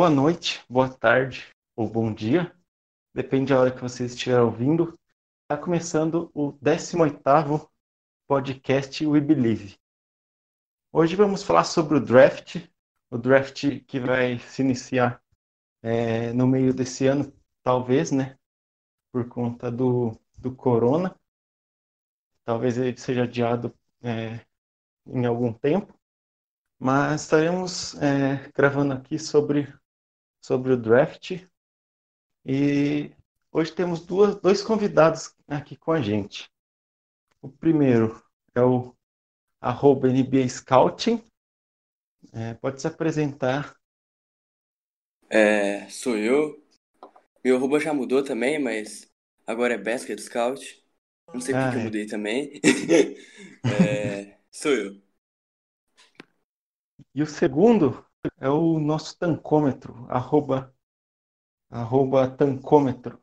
Boa noite, boa tarde ou bom dia, depende da hora que você estiver ouvindo. Está começando o 18º podcast We Believe. Hoje vamos falar sobre o draft, o draft que vai se iniciar é, no meio desse ano, talvez, né? Por conta do, do corona. Talvez ele seja adiado é, em algum tempo. Mas estaremos é, gravando aqui sobre, sobre o draft. E hoje temos duas, dois convidados aqui com a gente. O primeiro é o arroba NBA Scouting. É, pode se apresentar. É, sou eu. Meu arroba já mudou também, mas agora é Basket Scout. Não sei Ah, que eu é. mudei também. É, sou eu. E o segundo é o nosso tancômetro, arroba, arroba tancômetro.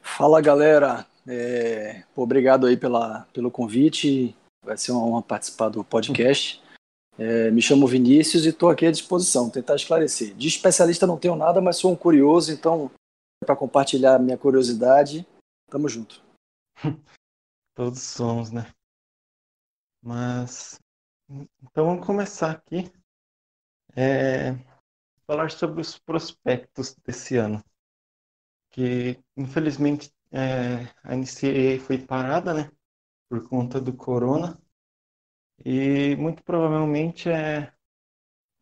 Fala galera, É, obrigado aí pela, pelo convite, vai ser uma honra participar do podcast. É, me chamo Vinícius e estou aqui à disposição, tentar esclarecer. De especialista não tenho nada, mas sou um curioso, então para compartilhar minha curiosidade, tamo junto. Todos somos, né? Mas então vamos começar aqui. É, falar sobre os prospectos desse ano. Que infelizmente é, a NCAA foi parada, né? Por conta do corona. E muito provavelmente é,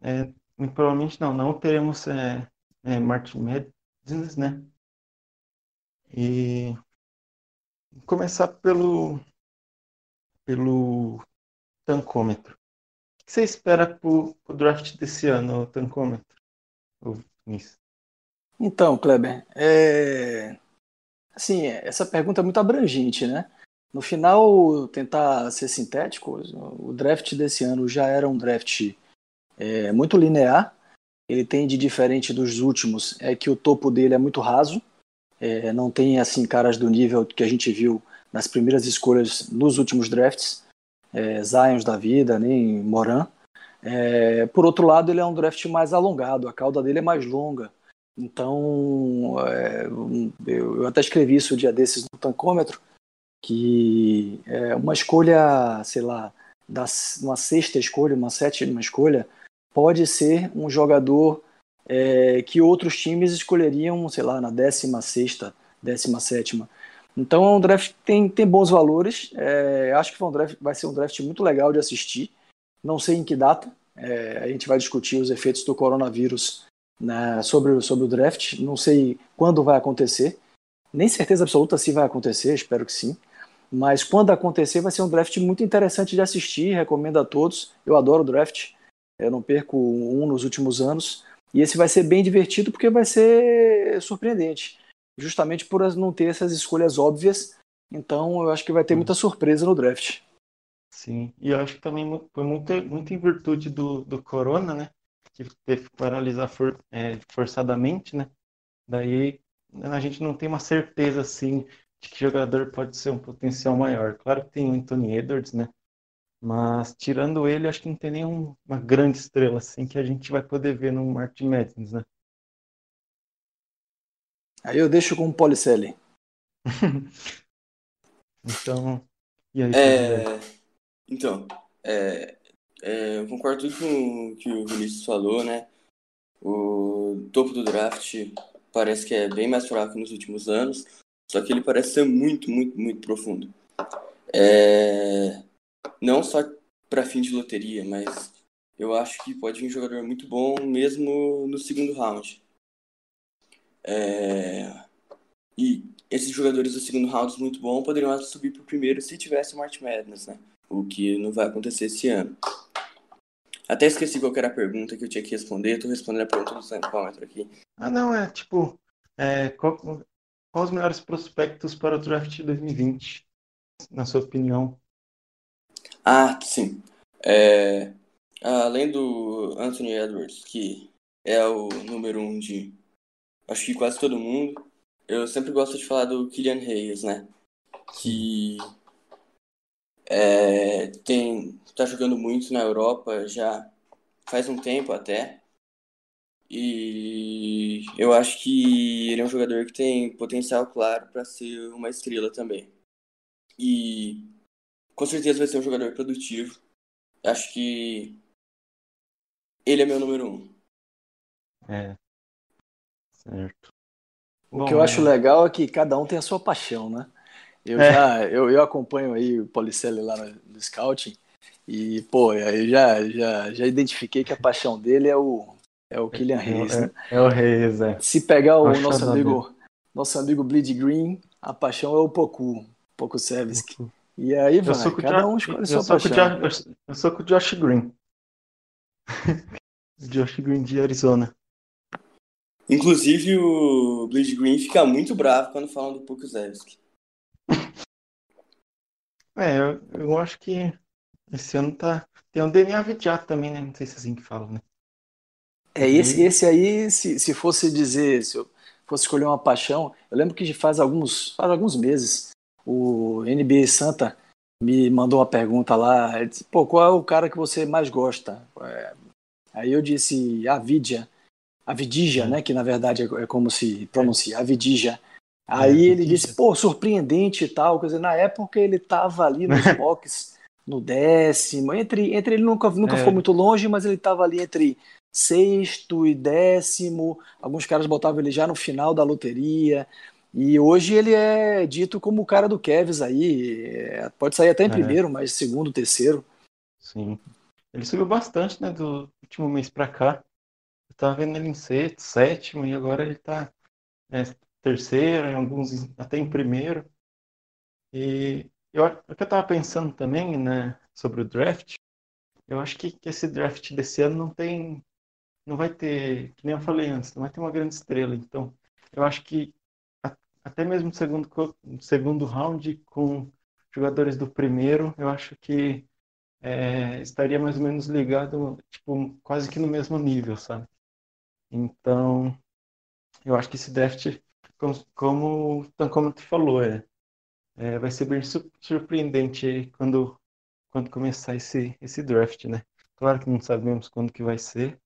é muito provavelmente não, não teremos é, é, March Madness, né? E começar pelo pelo tancômetro. O que você espera pro, pro draft desse ano, o tancômetro? O? Então, Kleber, é... assim, essa pergunta é muito abrangente, né? No final, tentar ser sintético, o draft desse ano já era um draft é, muito linear. Ele tem de diferente dos últimos é que o topo dele é muito raso, é, não tem assim caras do nível que a gente viu nas primeiras escolhas nos últimos drafts, é, Zions da vida, nem Moran. É, por outro lado, ele é um draft mais alongado, a cauda dele é mais longa. Então, é, eu, eu até escrevi isso um dia desses no tancômetro, que é uma escolha, sei lá, da, uma sexta escolha, uma sétima escolha, pode ser um jogador é, que outros times escolheriam, sei lá, na décima sexta, décima sétima. Então é um draft que tem, tem bons valores. é, acho que um draft- vai ser um draft muito legal de assistir. Não sei em que data. é, a gente vai discutir os efeitos do coronavírus né, sobre, sobre o draft. Não sei quando vai acontecer. Nem certeza absoluta se vai acontecer, espero que sim. Mas quando acontecer, vai ser um draft muito interessante de assistir. Recomendo a todos. Eu adoro draft. Eu não perco um nos últimos anos. E esse vai ser bem divertido porque vai ser surpreendente. Justamente por não ter essas escolhas óbvias. Então eu acho que vai ter muita surpresa no draft. Sim, e eu acho que também foi muito, muito em virtude do, do corona, né? Que teve que paralisar for- é, forçadamente, né? Daí a gente não tem uma certeza assim de que jogador pode ser um potencial maior. Claro que tem o Anthony Edwards, né? Mas tirando ele, acho que não tem nenhuma grande estrela assim que a gente vai poder ver no March Madness, né? Aí eu deixo com o Policelli. Então, e aí? É, então, é, é, eu concordo tudo com o que o Vinícius falou, né? O topo do draft parece que é bem mais fraco nos últimos anos, só que ele parece ser muito, muito, muito profundo. É, não só para fim de loteria, mas eu acho que pode vir um jogador muito bom mesmo no segundo round. É, e esses jogadores do segundo round muito bom poderiam subir para o primeiro se tivesse o March Madness, né? O que não vai acontecer esse ano. Até esqueci qual era a pergunta que eu tinha que responder. Tô respondendo a pergunta do Sampômetro aqui. Ah, não, é tipo, é, qual, qual os melhores prospectos para o draft de 2020, na sua opinião? Ah, sim. É, além do Anthony Edwards, que é o número um de acho que quase todo mundo, eu sempre gosto de falar do Kylian Hayes, né? Que é, tem tá jogando muito na Europa já faz um tempo até. E eu acho que ele é um jogador que tem potencial claro para ser uma estrela também. E com certeza vai ser um jogador produtivo. Acho que ele é meu número um. É. Certo. O Bom, que eu é... acho legal é que cada um tem a sua paixão, né? Eu é. já eu, eu acompanho aí o Policelli lá no, no Scouting e, pô, eu já, já, já identifiquei que a paixão dele é o, é o Kylian Reis, é, né? É, o Reis, é. Se pegar o nosso amigo, nosso amigo Bleed Green, a paixão é o Poku, Poku Sevski. E aí, vai, cada um escolhe sua paixão. Josh, eu sou com o Josh Green. Josh Green de Arizona. Inclusive, o Bleed Green fica muito bravo quando falam do Poku Sevski. É, eu, eu acho que esse ano tá. Tem o DNA Vidjat também, né? Não sei se é assim que fala, né? É, esse, esse aí, se, se fosse dizer, se eu fosse escolher uma paixão, eu lembro que faz alguns, faz alguns meses o NBA Santa me mandou uma pergunta lá, disse, pô, qual é o cara que você mais gosta? É, aí eu disse Avidia, Avidija, é. né, que na verdade é, é como se pronuncia, Avidija. Aí é, ele disse, pô, surpreendente e tal, quer dizer, na época ele tava ali nos box, no décimo, entre, entre ele nunca, nunca é. foi muito longe, mas ele estava ali entre sexto e décimo. Alguns caras botavam ele já no final da loteria. E hoje ele é dito como o cara do Kevs aí. É, pode sair até em é. primeiro, mas segundo, terceiro. Sim. Ele subiu bastante, né, do último mês para cá. Eu tava vendo ele em sexto, sétimo, e agora ele tá é, terceiro, em alguns até em primeiro. E eu, o que eu tava pensando também, né, sobre o draft, eu acho que, que esse draft desse ano não tem não vai ter, que nem eu falei antes, não vai ter uma grande estrela. Então, eu acho que até mesmo segundo, segundo round, com jogadores do primeiro, eu acho que é, estaria mais ou menos ligado, tipo, quase que no mesmo nível, sabe? Então, eu acho que esse draft, como, como, como tu falou, é, é, vai ser bem surpreendente quando, quando começar esse, esse draft, né? Claro que não sabemos quando que vai ser,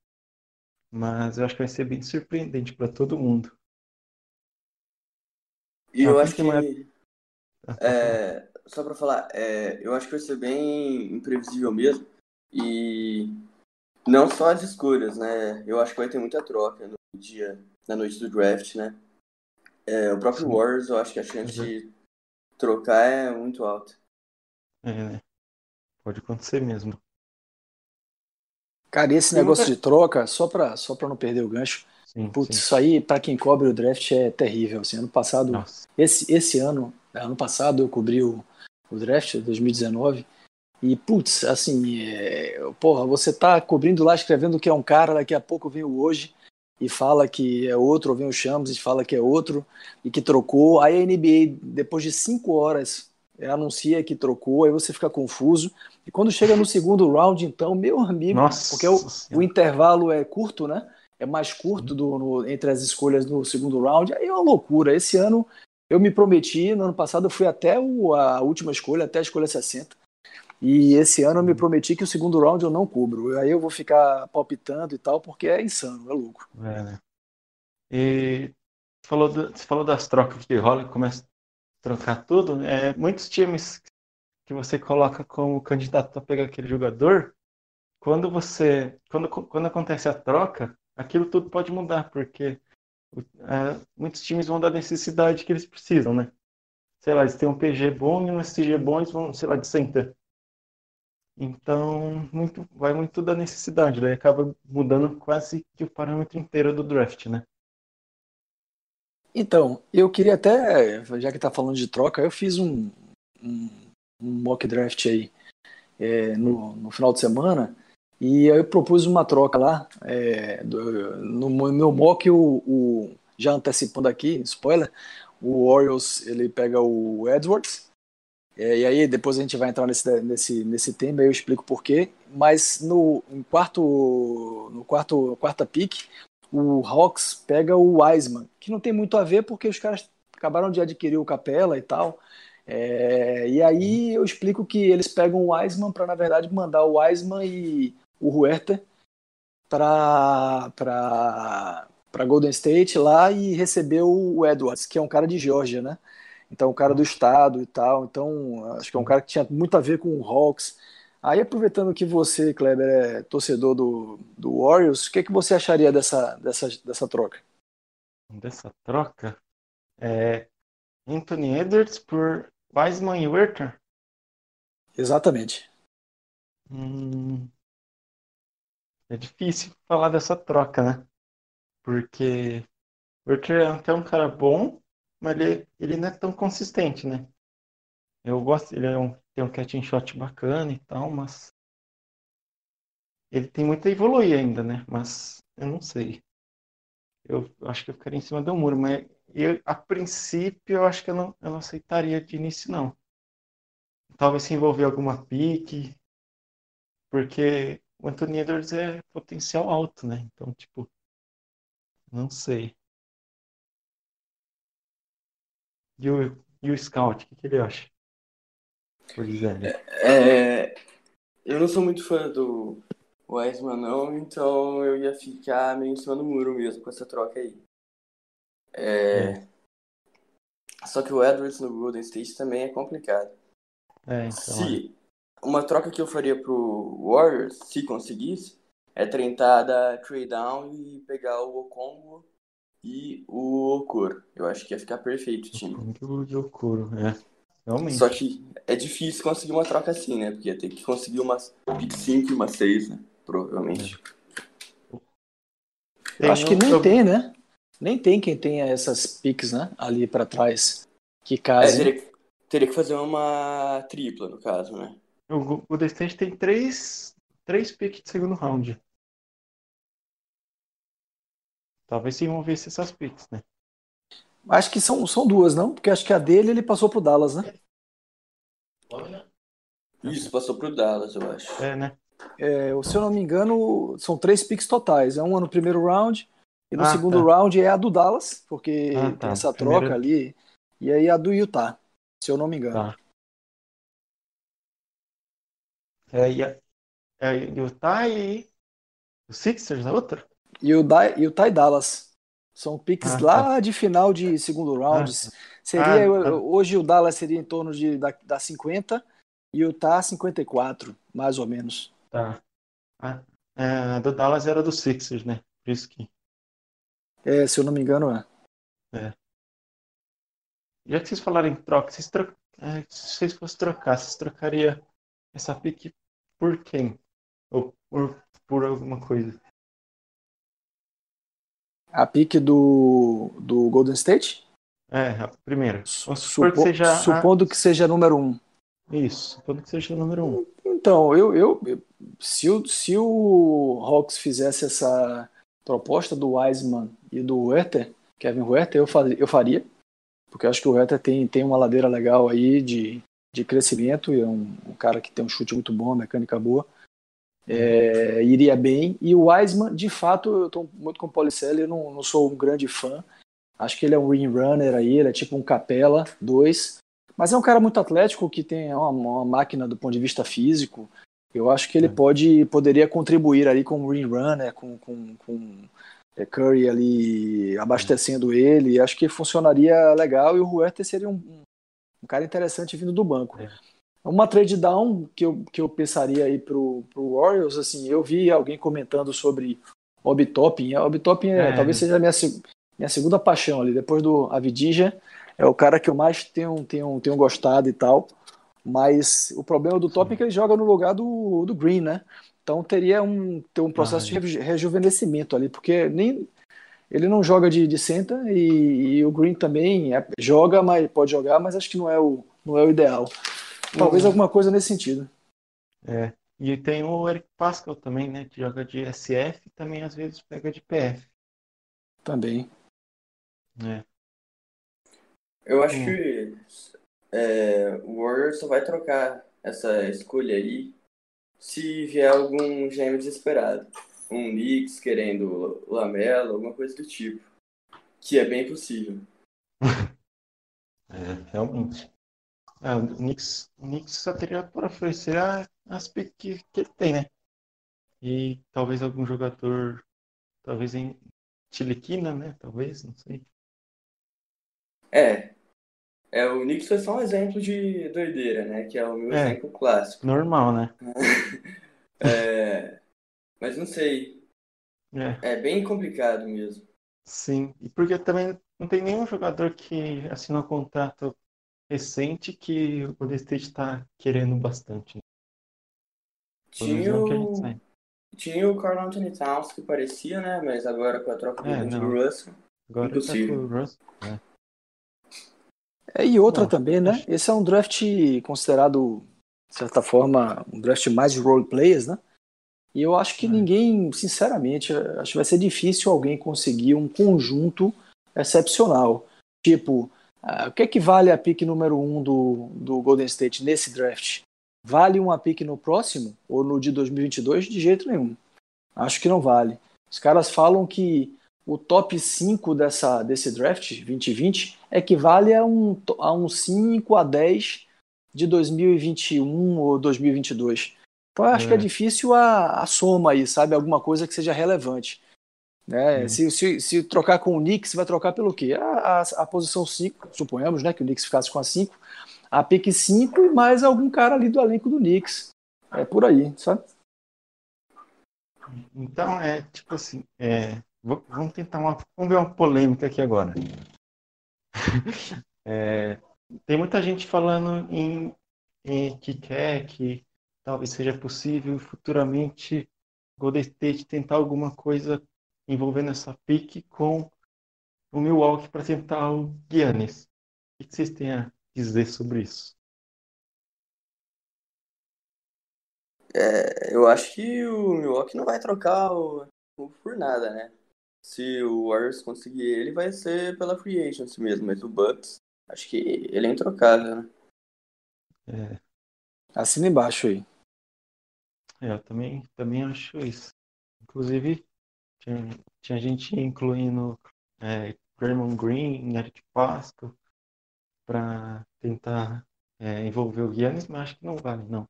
mas eu acho que vai ser bem surpreendente para todo mundo. E eu acho que. É, só para falar, é, eu acho que vai ser bem imprevisível mesmo. E não só as escolhas, né? Eu acho que vai ter muita troca no dia, na noite do draft, né? É, o próprio Sim. Warriors, eu acho que a chance uhum. de trocar é muito alta. É, né? Pode acontecer mesmo. Cara, esse negócio de troca, só para só pra não perder o gancho, sim, putz, sim. isso aí, para quem cobre o draft, é terrível. Assim, ano passado, esse, esse ano, ano passado eu cobri o, o draft, 2019, e putz, assim, é, porra, você tá cobrindo lá, escrevendo que é um cara, daqui a pouco vem o hoje e fala que é outro, ou vem o Chambers e fala que é outro, e que trocou. Aí a NBA, depois de cinco horas, anuncia que trocou, aí você fica confuso. E quando chega no segundo round, então, meu amigo, Nossa porque o, o, intervalo é curto, né? É mais curto do, no, entre as escolhas no segundo round, aí é uma loucura. Esse ano eu me prometi, no ano passado eu fui até o, a última escolha, até a escolha 60. E esse ano eu me prometi que o segundo round eu não cubro. Aí eu vou ficar palpitando e tal, porque é insano, é louco. É, né? E falou, do, você falou das trocas que rola, começa trocar tudo, é, muitos times que você coloca como candidato a pegar aquele jogador, quando você, quando, quando acontece a troca, aquilo tudo pode mudar, porque é, muitos times vão dar necessidade que eles precisam, né? Sei lá, eles têm um PG bom e um SG bom, eles vão, sei lá, de center. Então, muito, vai muito da necessidade, daí acaba mudando quase que o parâmetro inteiro do draft, né? Então, eu queria até, já que está falando de troca, eu fiz um, um, um mock draft aí é, no, no, final de semana E aí eu propus uma troca lá. É, do, no meu mock, o, o, já antecipando aqui, spoiler, o Orioles ele pega o Edwards. É, e aí depois a gente vai entrar nesse, nesse, nesse tema e eu explico porquê. Mas no quarto, no quarto, quarta pick, o Hawks pega o Wiseman, que não tem muito a ver porque os caras acabaram de adquirir o Capela e tal. É, e aí eu explico que eles pegam o Wiseman para, na verdade, mandar o Wiseman e o Huerta para para Golden State lá e receber o Edwards, que é um cara de Georgia, né? Então, um cara do estado e tal. Então, acho que é um cara que tinha muito a ver com o Hawks. Aí, aproveitando que você, Kleber, é torcedor do, do Warriors, o que, que você acharia dessa, dessa, dessa troca? Dessa troca? É Anthony Edwards por Wiseman e Werther? Exatamente. Hum, é difícil falar dessa troca, né? Porque o Werther é até um cara bom, mas ele, ele não é tão consistente, né? Eu gosto, ele é um, tem um catch shot bacana e tal, mas ele tem muito a evoluir ainda, né? Mas eu não sei. Eu acho que eu ficaria em cima do muro, mas eu, a princípio eu acho que eu não, eu não aceitaria de início, não. Talvez se envolver alguma pique, porque o Anthony Edwards é potencial alto, né? Então, tipo, não sei. E o, e o Scout, o que, que ele acha? Por exemplo. É, eu não sou muito fã do Wiseman, não, então eu ia ficar meio em cima do muro mesmo com essa troca aí. É, É. Só que o Edwards no Golden State também é complicado. É, então. Se uma troca que eu faria pro Warriors, se conseguisse, é tentar dar trade down e pegar o Okongo e o Okoro. Eu acho que ia ficar perfeito o time. Como que o Yokoro, é. Realmente. Só que é difícil conseguir uma troca assim, né? Porque ia ter que conseguir umas pick 5 e uma 6, né? Provavelmente. Eu acho que nem eu- tem, né? Nem tem quem tenha essas picks, né? Ali para trás. Que É, casem. teria, teria que fazer uma tripla, no caso, né? O Golden State tem três, três picks de segundo round. Talvez se envolvesse essas picks, né? Acho que são, são duas, não? Porque acho que a dele ele passou pro Dallas, né? Isso, passou pro Dallas, eu acho. É, né? É, se eu não me engano, são três picks totais. É uma no primeiro round e no Ah, segundo tá. round é a do Dallas, porque Ah, tem tá. essa Primeiro- troca ali. E aí a do Utah, se eu não me engano. Tá. É, e a, é Utah e o Sixers, a outra? E o da, e Dallas. São picks Ah, tá. lá de final de segundo round. Ah, Seria, Ah, tá. hoje o Dallas seria em torno de da, da 50 e o Utah 54, mais ou menos. Tá. Ah, é, a do Dallas era do Sixers, né? Por isso que. É, se eu não me engano, é. Já que vocês falaram em troca, vocês tro... é, se vocês fossem trocar, vocês trocariam essa pick por quem? Ou por, por alguma coisa? A pique do, do Golden State? É, a primeira. Supor que Supo- seja. a- Supondo que seja número um. Isso, supondo que seja número um. Então, eu, eu, se, o, se o Hawks fizesse essa proposta do Wiseman e do Werther, Kevin Werther, eu, fa- eu faria, porque eu acho que o Werther tem, tem uma ladeira legal aí de, de crescimento, e é um, um cara que tem um chute muito bom, mecânica boa, É, iria bem, e o Wiseman, de fato, eu estou muito com o Policelli, eu não, não sou um grande fã, acho que ele é um ring runner aí, ele é tipo um Capela 2, mas é um cara muito atlético que tem uma, uma máquina do ponto de vista físico. Eu acho que ele É. pode poderia contribuir ali com o ring runner, com, com, com é, Curry ali abastecendo ele. Acho que funcionaria legal e o Huerta seria um, um cara interessante vindo do banco. É. Uma trade down que eu, que eu pensaria aí pro, pro Warriors, assim, eu vi alguém comentando sobre Obi Toppin. A Obi Toppin é, É. talvez seja a minha, minha segunda paixão ali, depois do Avidija, é o cara que eu mais tenho, tenho, tenho gostado e tal. Mas o problema do Toppin é que ele joga no lugar do, do Green, né? Então teria um, ter um processo Ah, de reju- rejuvenescimento ali, porque nem ele não joga de, de center e, e o Green também é- joga, mas pode jogar, mas acho que não é o, não é o ideal. Talvez Uhum. alguma coisa nesse sentido. É. E tem o Eric Pascal também, né? Que joga de SF e também às vezes pega de PF. Também. né? Eu acho Hum. que é, o Warriors só vai trocar essa escolha aí se vier algum gêmeo desesperado. Um Knicks querendo Lamelo, alguma coisa do tipo. Que é bem possível. É, realmente. É, o Knicks, o Knicks só teria por oferecer a- as piques que, que ele tem, né? E talvez algum jogador, talvez em Tiliquina, né? Talvez, não sei. É. É, o Knicks foi só um exemplo de doideira, né? Que é o meu É. exemplo clássico. Normal, né? É, mas não sei. É, É bem complicado mesmo. sim. E porque também não tem nenhum jogador que assinou contrato recente que o Golden State está querendo bastante. né? Menos Tinha é o tinha o Carl Anthony Towns que parecia, né? Mas agora com a troca do É, não. Russell. Agora tá Impossível. com o Russ. É, e outra Bom, também, né? acho- Esse é um draft considerado, de certa forma, um draft mais de role players, né? E eu acho que É. ninguém, sinceramente, acho que vai ser difícil alguém conseguir um conjunto excepcional. Tipo, ah, o que é que vale a pick número um do, do Golden State nesse draft? Vale uma pick no próximo ou no de 2022? De jeito nenhum. Acho que não vale. Os caras falam que o top 5 dessa, desse draft 2020 equivale a um, a um 5 a 10 de 2021 ou 2022. Então eu acho que é É. difícil a, a soma aí, sabe? Alguma coisa que seja relevante. Né? Hum. Se, se, se trocar com o Knicks, vai trocar pelo quê? A, a, a posição 5, suponhamos né, que o Knicks ficasse com a 5, a pick 5 e mais algum cara ali do elenco do Knicks. É por aí, sabe? Então, é tipo assim, é, vamos tentar uma, vamos ver uma polêmica aqui agora. É, tem muita gente falando em, em que quer que talvez seja possível futuramente Golden State tentar alguma coisa envolvendo essa pique com o Milwaukee para tentar o Giannis. O que vocês têm a dizer sobre isso? É, eu acho que o Milwaukee não vai trocar o, o por nada, né? Se o Warriors conseguir ele, vai ser pela free agency mesmo. Mas o Bucks, acho que ele é introcável, né? É, Assina embaixo aí. É, eu também, também acho isso. Inclusive, tinha, tinha gente incluindo é, Draymond Green, Eric Pascal, para tentar é, envolver o Giannis, mas acho que não vale, não.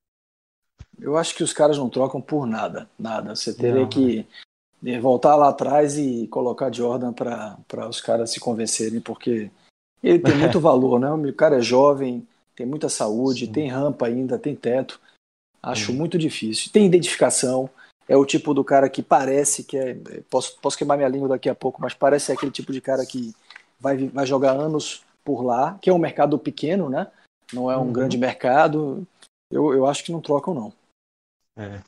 Eu acho que os caras não trocam por nada, nada. Você teria Não, que eh, voltar lá atrás e colocar Jordan para os caras se convencerem, porque ele tem muito valor, né? O cara é jovem, tem muita saúde, Sim. tem rampa ainda, tem teto. Acho Sim. muito difícil. Tem identificação. É o tipo do cara que parece que é. Posso, posso queimar minha língua daqui a pouco, mas parece aquele tipo de cara que vai, vai jogar anos por lá, que é um mercado pequeno, né? Não é um Uhum. grande mercado. Eu, eu acho que não trocam, não. É,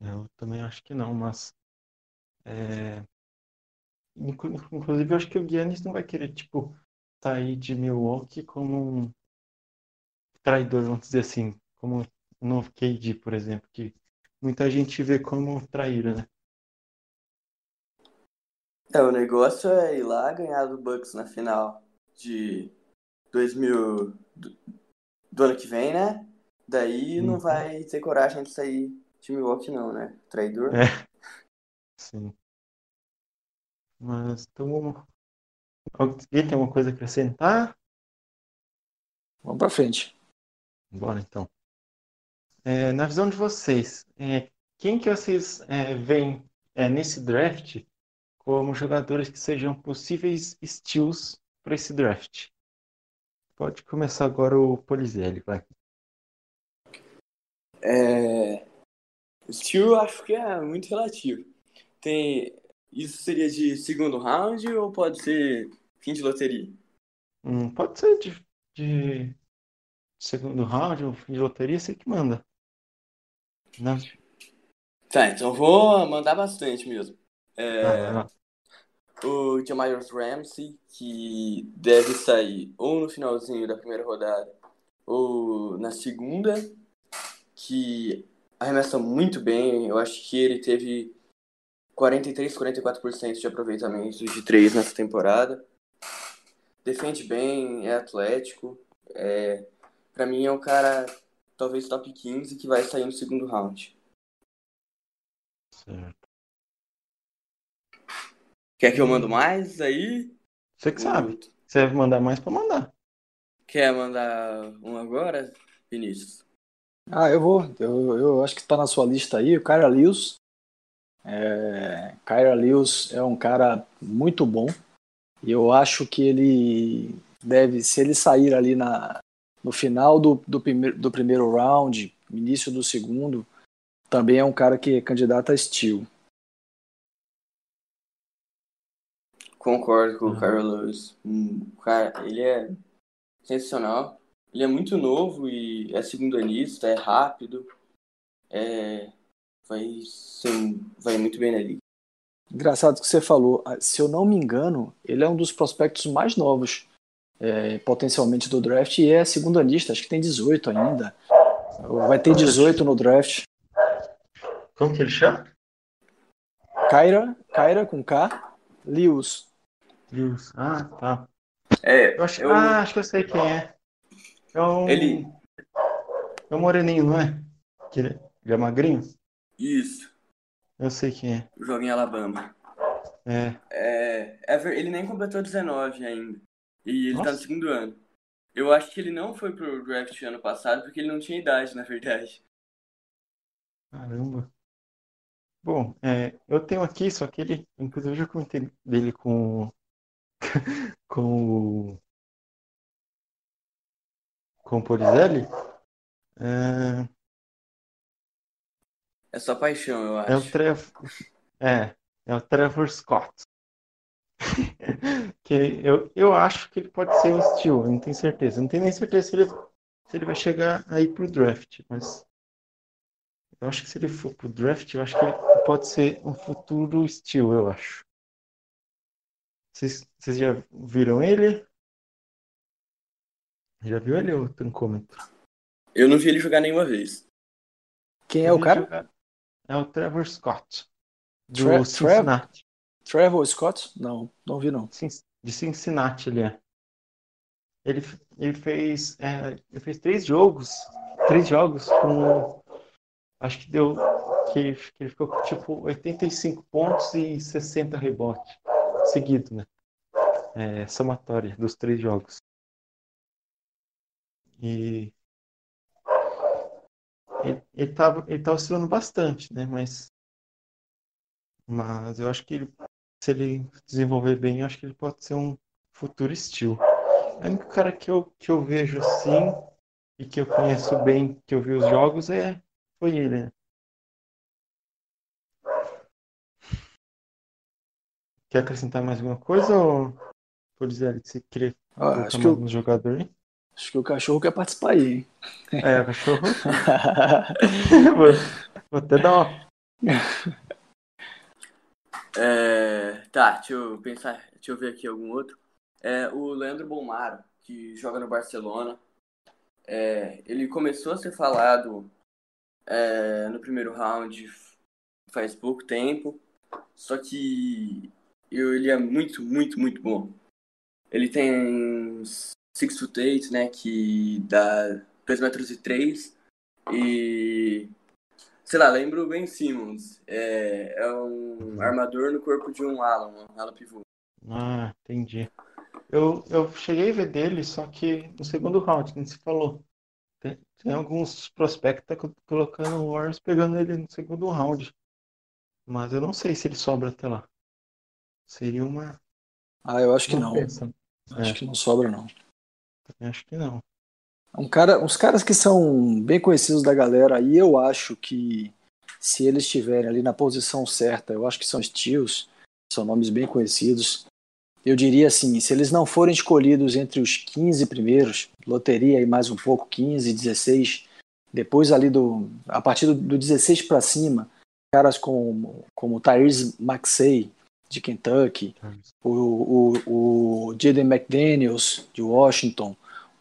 eu também acho que não, mas é, inclu- inclusive eu acho que o Giannis não vai querer, tipo, sair de Milwaukee como um traidor, vamos dizer assim, como novo KD, por exemplo, que muita gente vê como traíra, né? É, o negócio é ir lá ganhar do Bucks na final de 2000 do, do ano que vem, né? Daí não Uhum. vai ter coragem de sair de Milwaukee não, né? Traidor. É. Sim. Mas então. Alguém tem alguma coisa a acrescentar? Vamos pra frente. Bora então. É, na visão de vocês, é, quem que vocês é, veem é, nesse draft como jogadores que sejam possíveis steals para esse draft? Pode começar agora o Polizelli, vai. É... Steel eu acho que é muito relativo. Tem... Isso seria de segundo round ou pode ser fim de loteria? Hum, pode ser de, de segundo round ou fim de loteria, você que manda. Não? Tá, então vou mandar bastante mesmo. É, Ah, lá. o Jamarius Ramsey, que deve sair ou no finalzinho da primeira rodada ou na segunda, que arremessa muito bem. Eu acho que ele teve 43, 44% de aproveitamento de 3 nessa temporada. Defende bem, é atlético. É, para mim é um cara talvez top 15 que vai sair no segundo round. Certo. Quer que eu mando mais aí? Você que sabe. Você deve mandar mais pra mandar. Quer mandar um agora, Vinícius? Ah, eu vou. Eu, eu acho que tá na sua lista aí, o Kyra Lewis. É, Kyra Lewis é um cara muito bom. E eu acho que ele deve, se ele sair ali na, no final do, do, primeiro, do primeiro round, início do segundo, também é um cara que é candidato a estilo. Concordo com o Kyra Lewis. Hum, cara, ele é sensacional. Ele é muito novo e é segundanista, é rápido. É, vai, ser, vai muito bem na liga. Engraçado que você falou. Ah, se eu não me engano, ele é um dos prospectos mais novos, é, potencialmente, do draft, e é segundanista, acho que tem 18 ainda. Vai ter 18 no draft. Como que ele chama? Kyra, Kyra com K, Lewis. Lewis. Ah, tá. É, eu acho, eu... Ah, acho que eu sei quem é. É um... Ele. É um moreninho, não é? Que ele é magrinho? Isso. Eu sei quem é. Joga em Alabama. É. É, é, ele nem completou 19 ainda. E ele Nossa. tá no segundo ano. Eu acho que ele não foi pro draft ano passado porque ele não tinha idade, na verdade. Caramba. Bom, é, eu tenho aqui, só que ele, inclusive eu já comentei dele com, com o com o Polizelli. É, É só paixão, eu acho. é o Trevor, é, é o Trevor Scott. Que eu, eu acho que ele pode ser um eu não tenho certeza. Não tenho nem certeza se ele, se ele vai chegar aí pro draft, mas eu acho que se ele for pro draft, eu acho que ele pode ser um futuro estilo, eu acho. Vocês, vocês já viram ele? Já viu ele, o tancômetro? Eu não vi ele jogar nenhuma vez. Quem é o cara? É o Trevor Scott. Do Tre- Cincinnati. Trevor Scott? Não, não vi não. De Cincinnati ele é. Ele, ele fez. é, ele fez três jogos. Três jogos com. Acho que deu. Que, que ele ficou com tipo 85 pontos e 60 rebotes. Seguido, né? É, somatória dos três jogos. E. Ele, ele, tava, ele tá oscilando bastante, né? Mas. Mas eu acho que ele, se ele desenvolver bem, eu acho que ele pode ser um futuro estilo. O único cara que eu, que eu vejo assim e que eu conheço bem, que eu vi os jogos, é foi ele, né? Quer acrescentar mais alguma coisa ou por dizer que você queria Ah, acho, que o, um jogador aí? acho que o cachorro quer participar aí, hein? É, o cachorro. vou, vou até dar uma. É, tá, deixa eu pensar, deixa eu ver aqui algum outro. É, o Leandro Bomaro, que joga no Barcelona. É, ele começou a ser falado é, no primeiro round faz pouco tempo, só que eu- ele é muito, muito, muito bom. Ele tem 6 foot 8, né, que dá 2 metros e 3 e sei lá, lembro o Ben Simmons. É, é um armador no corpo de um ala, um ala pivô. Ah, entendi. Eu, eu cheguei a ver dele, só que no segundo round, como você falou. Tem, tem alguns prospectos que tá co- colocando o Warriors pegando ele no segundo round. Mas eu não sei se ele sobra até lá. Seria uma. Ah, eu acho que não. Acho É. que não sobra, não. Também Acho que não. Um cara, uns caras que são bem conhecidos da galera, e eu acho que se eles estiverem ali na posição certa, eu acho que são steals, são nomes bem conhecidos. Eu diria assim, se eles não forem escolhidos entre os 15 primeiros, loteria e mais um pouco, 15, 16, depois ali do a partir do, do 16 para cima, caras como como Tyrese Maxey de Kentucky, o, o, o Jaden McDaniels de Washington,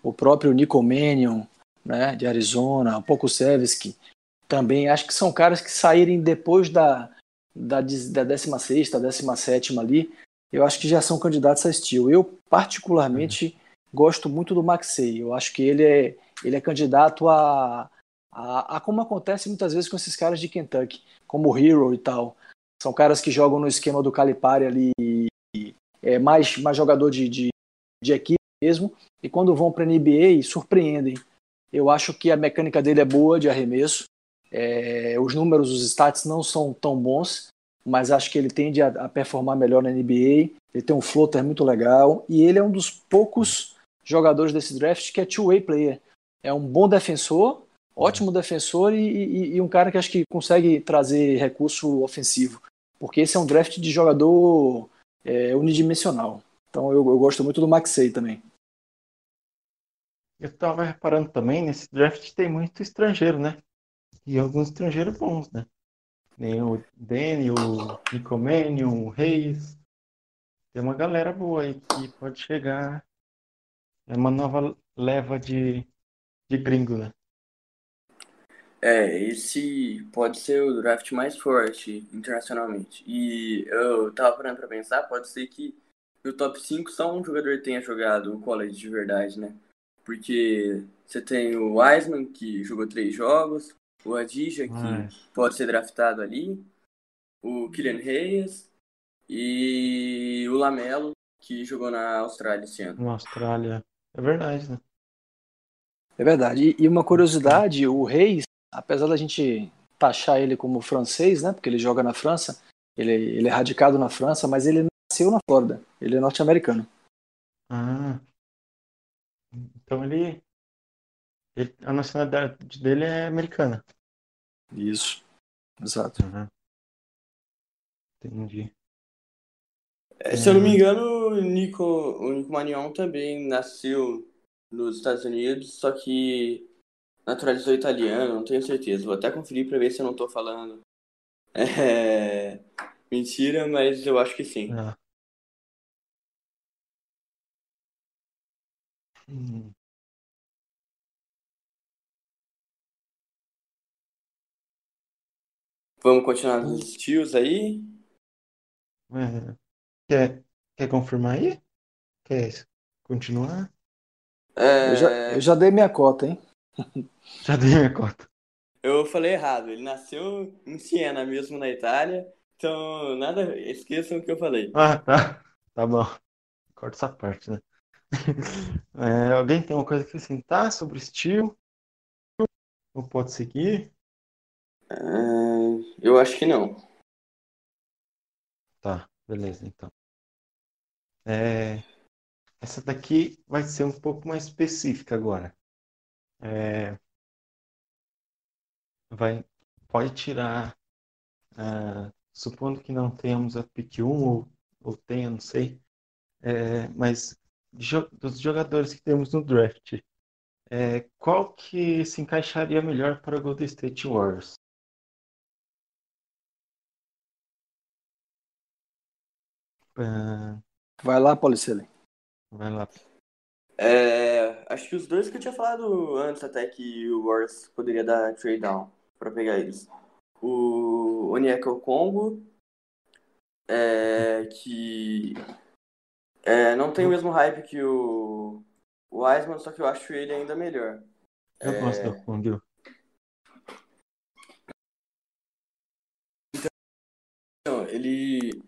o próprio Nico Mannion, né, de Arizona, o Pokusevski, também acho que são caras que saírem depois da, da, da 16, 17 ali, eu acho que já são candidatos a estilo. Eu, particularmente, uhum. gosto muito do Maxey. Eu acho que ele é, ele é candidato a, a, a, como acontece muitas vezes com esses caras de Kentucky, como o Hero e tal. São caras que jogam no esquema do Calipari ali, é mais, mais jogador de, de, de equipe mesmo, e quando vão para a NBA surpreendem. Eu acho que a mecânica dele é boa de arremesso, é, os números, os stats não são tão bons, mas acho que ele tende a, a, performar melhor na NBA. Ele tem um floater muito legal e ele é um dos poucos jogadores desse draft que é two-way player. É um bom defensor, ótimo defensor e, e, e, um cara que acho que consegue trazer recurso ofensivo, porque esse é um draft de jogador é, unidimensional. Então eu, eu gosto muito do Maxey também. Eu estava reparando também, nesse draft tem muito estrangeiro, né? E alguns estrangeiros bons, né? Nem o Danny, o Nicomênio, o Reis. Tem uma galera boa aí que pode chegar. É uma nova leva de, de gringo, né? É, esse pode ser o draft mais forte internacionalmente. E eu tava parando pra pensar, pode ser que no top 5 só um jogador tenha jogado o college de verdade, né? Porque você tem o Wiseman, que jogou três jogos, o Adija, que Ai. pode ser draftado ali, o Kylian Reyes e o Lamelo, que jogou na Austrália esse ano. Na Austrália. É verdade, né? É verdade. E uma curiosidade, o Reis, apesar da gente taxar ele como francês, né? Porque ele joga na França, ele, ele é radicado na França, mas ele nasceu na Flórida. Ele é norte-americano. Ah. Então ele, ele, A nacionalidade dele é americana. Isso. Exato. Uhum. Entendi. É, se eu não me engano, o Nico, o Nico Manion também nasceu nos Estados Unidos, só que naturalizou italiano, não tenho certeza. Vou até conferir para ver se eu não tô falando é... mentira, mas eu acho que sim. Ah. Hum. Vamos continuar nos estilos aí? É. Quer, quer confirmar aí? Quer continuar? É... Eu, já, eu já dei minha cota, hein? Já dei minha cota. Eu falei errado. Ele nasceu em Siena mesmo, na Itália. Então, nada, esqueçam o que eu falei. Ah, tá. Tá bom. Corta essa parte, né? É, alguém tem uma coisa que acrescentar sobre estilo? Ou pode seguir? Uh, eu acho que não. Tá, beleza, então. É, essa daqui vai ser um pouco mais específica agora. É, vai, pode tirar, uh, supondo que não tenhamos a pick 1 ou, ou tenha, não sei, é, mas dos jogadores que temos no draft, é, qual que se encaixaria melhor para o Golden State Warriors? Uh, Vai lá, Policele. Vai lá. É, acho que os dois que eu tinha falado antes até que o Warriors poderia dar trade down para pegar eles. O Onyeka Congo, é, que é, não tem o mesmo hype que o, o Wiseman, só que eu acho ele ainda melhor. Eu é... gosto do Congo. Então, ele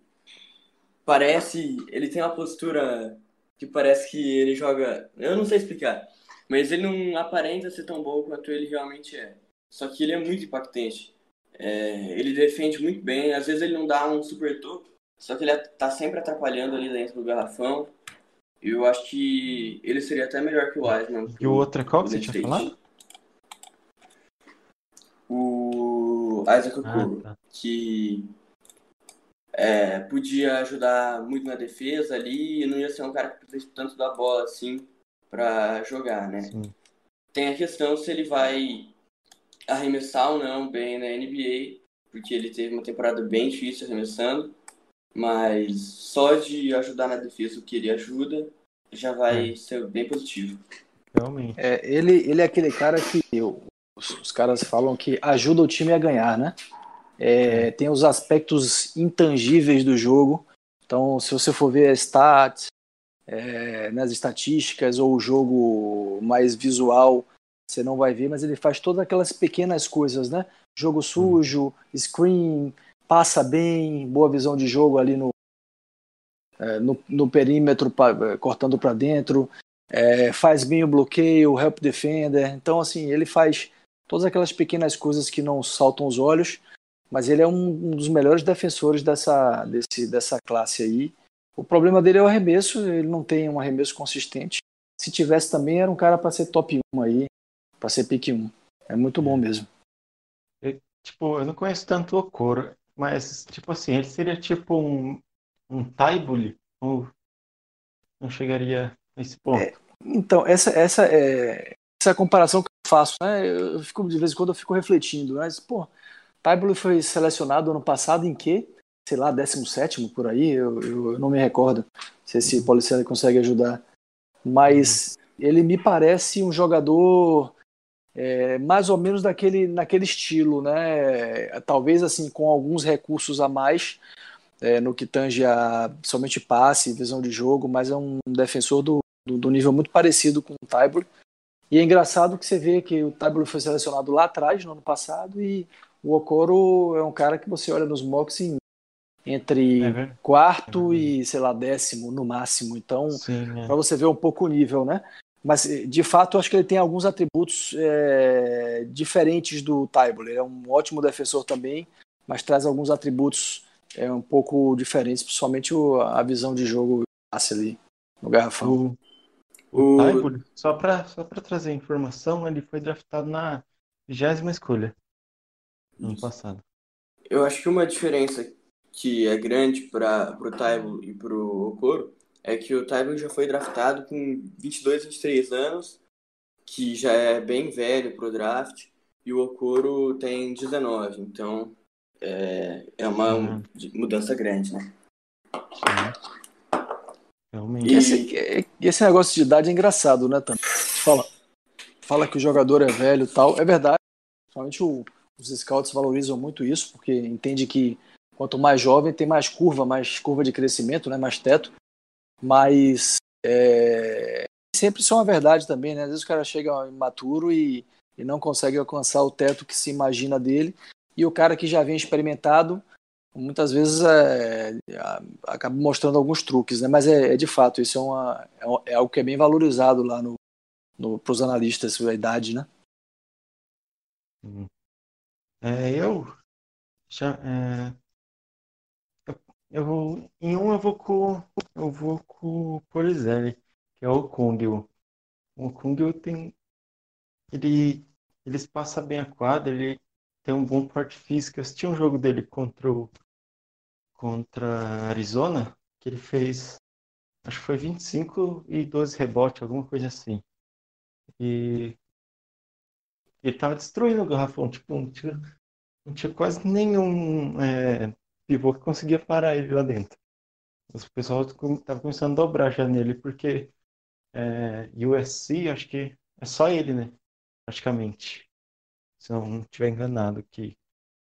parece. Ele tem uma postura que parece que ele joga. Eu não sei explicar, mas ele não aparenta ser tão bom quanto ele realmente é. Só que ele é muito impactante. É, ele defende muito bem, às vezes ele não dá um super topo, só que ele tá sempre atrapalhando ali dentro do garrafão. Eu acho que ele seria até melhor que o Wiseman. E o outro é qual que você tinha falado? O Isaac Okoro, ah, tá. que é, podia ajudar muito na defesa ali e não ia ser um cara que precisa tanto da bola assim para jogar, né? Sim. Tem a questão se ele vai arremessar ou não bem na NBA, porque ele teve uma temporada bem difícil arremessando, mas só de ajudar na defesa o que ele ajuda já vai é. ser bem positivo. Realmente. É, ele, ele é aquele cara que eu, os, os caras falam que ajuda o time a ganhar, né? É, tem os aspectos intangíveis do jogo. Então, se você for ver stats, é, nas estatísticas ou o jogo mais visual, você não vai ver, mas ele faz todas aquelas pequenas coisas, né? Jogo sujo, screen, passa bem, boa visão de jogo ali no, é, no, no, perímetro, pra, cortando para dentro, é, faz bem o bloqueio, help defender. Então, assim, ele faz todas aquelas pequenas coisas que não saltam os olhos, mas ele é um, um dos melhores defensores dessa, desse, dessa classe aí. O problema dele é o arremesso, ele não tem um arremesso consistente. Se tivesse também, era um cara para ser top 1 aí, para ser pick 1. É muito bom mesmo. Eu, tipo, eu não conheço tanto o Coro, mas, tipo assim, ele seria tipo um, um Taibuli? Ou não chegaria nesse ponto? É, então, essa, essa, é, essa é a comparação que eu faço, né? Eu fico, de vez em quando eu fico refletindo, mas, pô, Taibuli foi selecionado ano passado em quê? Sei lá, 17 por aí, eu, eu, eu, não me recordo se esse Policiano consegue ajudar. Mas ele me parece um jogador é, mais ou menos daquele, naquele estilo, né? Talvez assim, com alguns recursos a mais é, no que tange a somente passe, visão de jogo, mas é um defensor do, do, do nível muito parecido com o Tybor. E é engraçado que você vê que o Tybor foi selecionado lá atrás, no ano passado, e o Okoro é um cara que você olha nos mocks em, entre é quarto é e, sei lá, décimo no máximo. Então, é. para você ver um pouco o nível, né? Mas, de fato, eu acho que ele tem alguns atributos é, diferentes do Tybor. Ele é um ótimo defensor também, mas traz alguns atributos é, um pouco diferentes, principalmente o, a visão de jogo ali no garrafão. O, o só para só trazer informação, ele foi draftado na vigésima escolha no ano passado. Eu acho que uma diferença que é grande para o Taibo e para o Okoro é que o Taibo já foi draftado com 22, 23 anos, que já é bem velho para o draft, e o Okoro tem 19, então é, é uma uhum. mudança grande, né? Sim. Realmente. E esse, esse negócio de idade é engraçado, né, Tam? Fala, fala que o jogador é velho e tal, é verdade, principalmente o os scouts valorizam muito isso, porque entende que quanto mais jovem tem mais curva, mais curva de crescimento, né, mais teto. Mas é, sempre isso é uma verdade também, né? Às vezes o cara chega imaturo e, e não consegue alcançar o teto que se imagina dele. E o cara que já vem experimentado, muitas vezes é, acaba mostrando alguns truques, né? Mas é, é de fato, isso é, uma, é, é algo que é bem valorizado lá no, no, para os analistas, a idade, né? Uhum. É, eu já é, eu, vou em um eu vou com eu vou com o Polizelli, que é o Kung. O Kung tem ele ele passa bem a quadra, ele tem um bom porte físico. Eu assisti um jogo dele contra o, contra Arizona, que ele fez acho que foi 25 e 12 rebotes, alguma coisa assim. E ele tava destruindo o garrafão, tipo, não tinha, não tinha quase nenhum é, pivô que conseguia parar ele lá dentro. O pessoal tava começando a dobrar já nele, porque é, USC, acho que é só ele, né? Praticamente. Se eu não estiver enganado, que,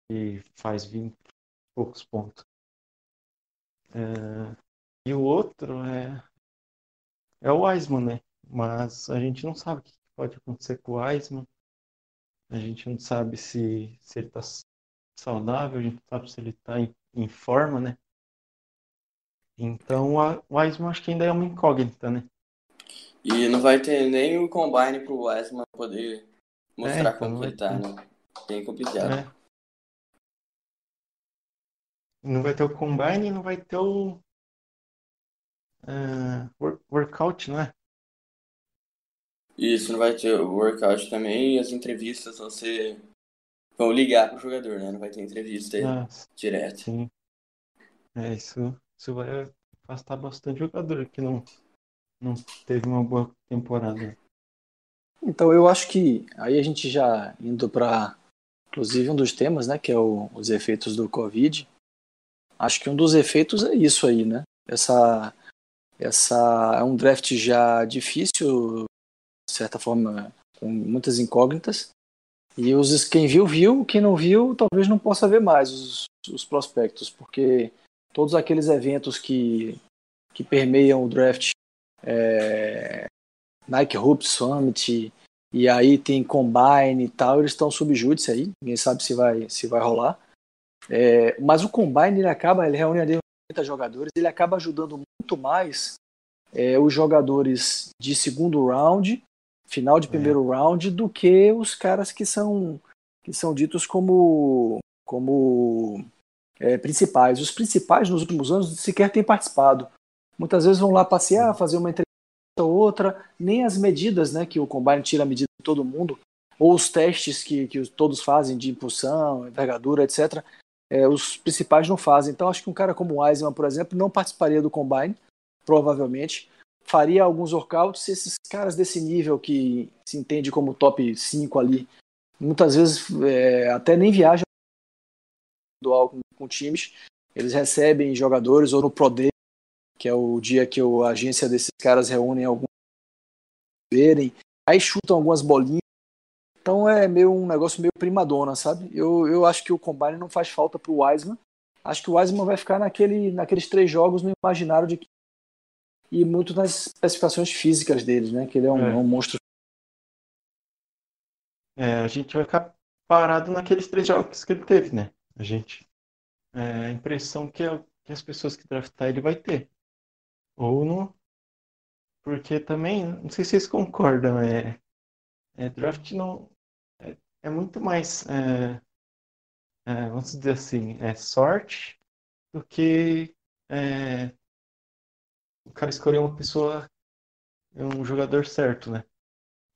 que faz 20 e poucos pontos. É, e o outro é, é o Wiseman, né? Mas a gente não sabe o que pode acontecer com o Wiseman. A gente não sabe se, se ele está saudável, a gente não sabe se ele está em, em, forma, né? Então o Wiseman acho que ainda é uma incógnita, né? E não vai ter nem o combine para o Wiseman poder mostrar é, então como ele tá, né? Bem complicado. É. Não vai ter o combine e não vai ter o uh, workout, não é? Isso, não vai ter o workout também e as entrevistas vão ser. Vão ligar pro jogador, né? Não vai ter entrevista ah, direto. Sim. É, isso, isso vai afastar bastante jogador que não, não teve uma boa temporada. Então eu acho que aí a gente já indo para inclusive um dos temas, né, que é o, os efeitos do Covid. Acho que um dos efeitos é isso aí, né? Essa essa é um draft já difícil de certa forma, com muitas incógnitas. E os, quem viu, viu. Quem não viu, talvez não possa ver mais os, os prospectos, porque todos aqueles eventos que, que permeiam o draft, é, Nike Hoop Summit, e aí tem Combine e tal, eles estão sob júdice aí, ninguém sabe se vai, se vai rolar. É, mas o Combine, ele acaba, ele reúne ali 80 jogadores, ele acaba ajudando muito mais é, os jogadores de segundo round, final de é. primeiro round, do que os caras que são, que são ditos como, como é, principais. Os principais nos últimos anos sequer têm participado. Muitas vezes vão lá passear, fazer uma entrevista ou outra, nem as medidas, né, que o Combine tira a medida de todo mundo, ou os testes que, que todos fazem de impulsão, envergadura, etc., é, os principais não fazem. Então, acho que um cara como o Eisman, por exemplo, não participaria do Combine, provavelmente. Faria alguns workouts se esses caras desse nível que se entende como top 5 ali, muitas vezes é, até nem viajam dual com, com times, eles recebem jogadores ou no Pro Day, que é o dia que a agência desses caras reúnem alguns verem, aí chutam algumas bolinhas. Então é meio um negócio meio primadona, sabe? Eu, eu acho que o Combine não faz falta pro Wiseman. Acho que o Wiseman vai ficar naquele, naqueles três jogos no imaginário de e muito nas especificações físicas deles, né? Que ele é um, é. um monstro. É, a gente vai ficar parado naqueles três jogos que ele teve, né? A gente. É, a impressão que, é, que as pessoas que draftar ele vai ter. Ou não. Porque também, não sei se vocês concordam, é, é draft não. É, é muito mais. É, é, vamos dizer assim, é sorte do que é, o cara escolher uma pessoa, um jogador certo, né?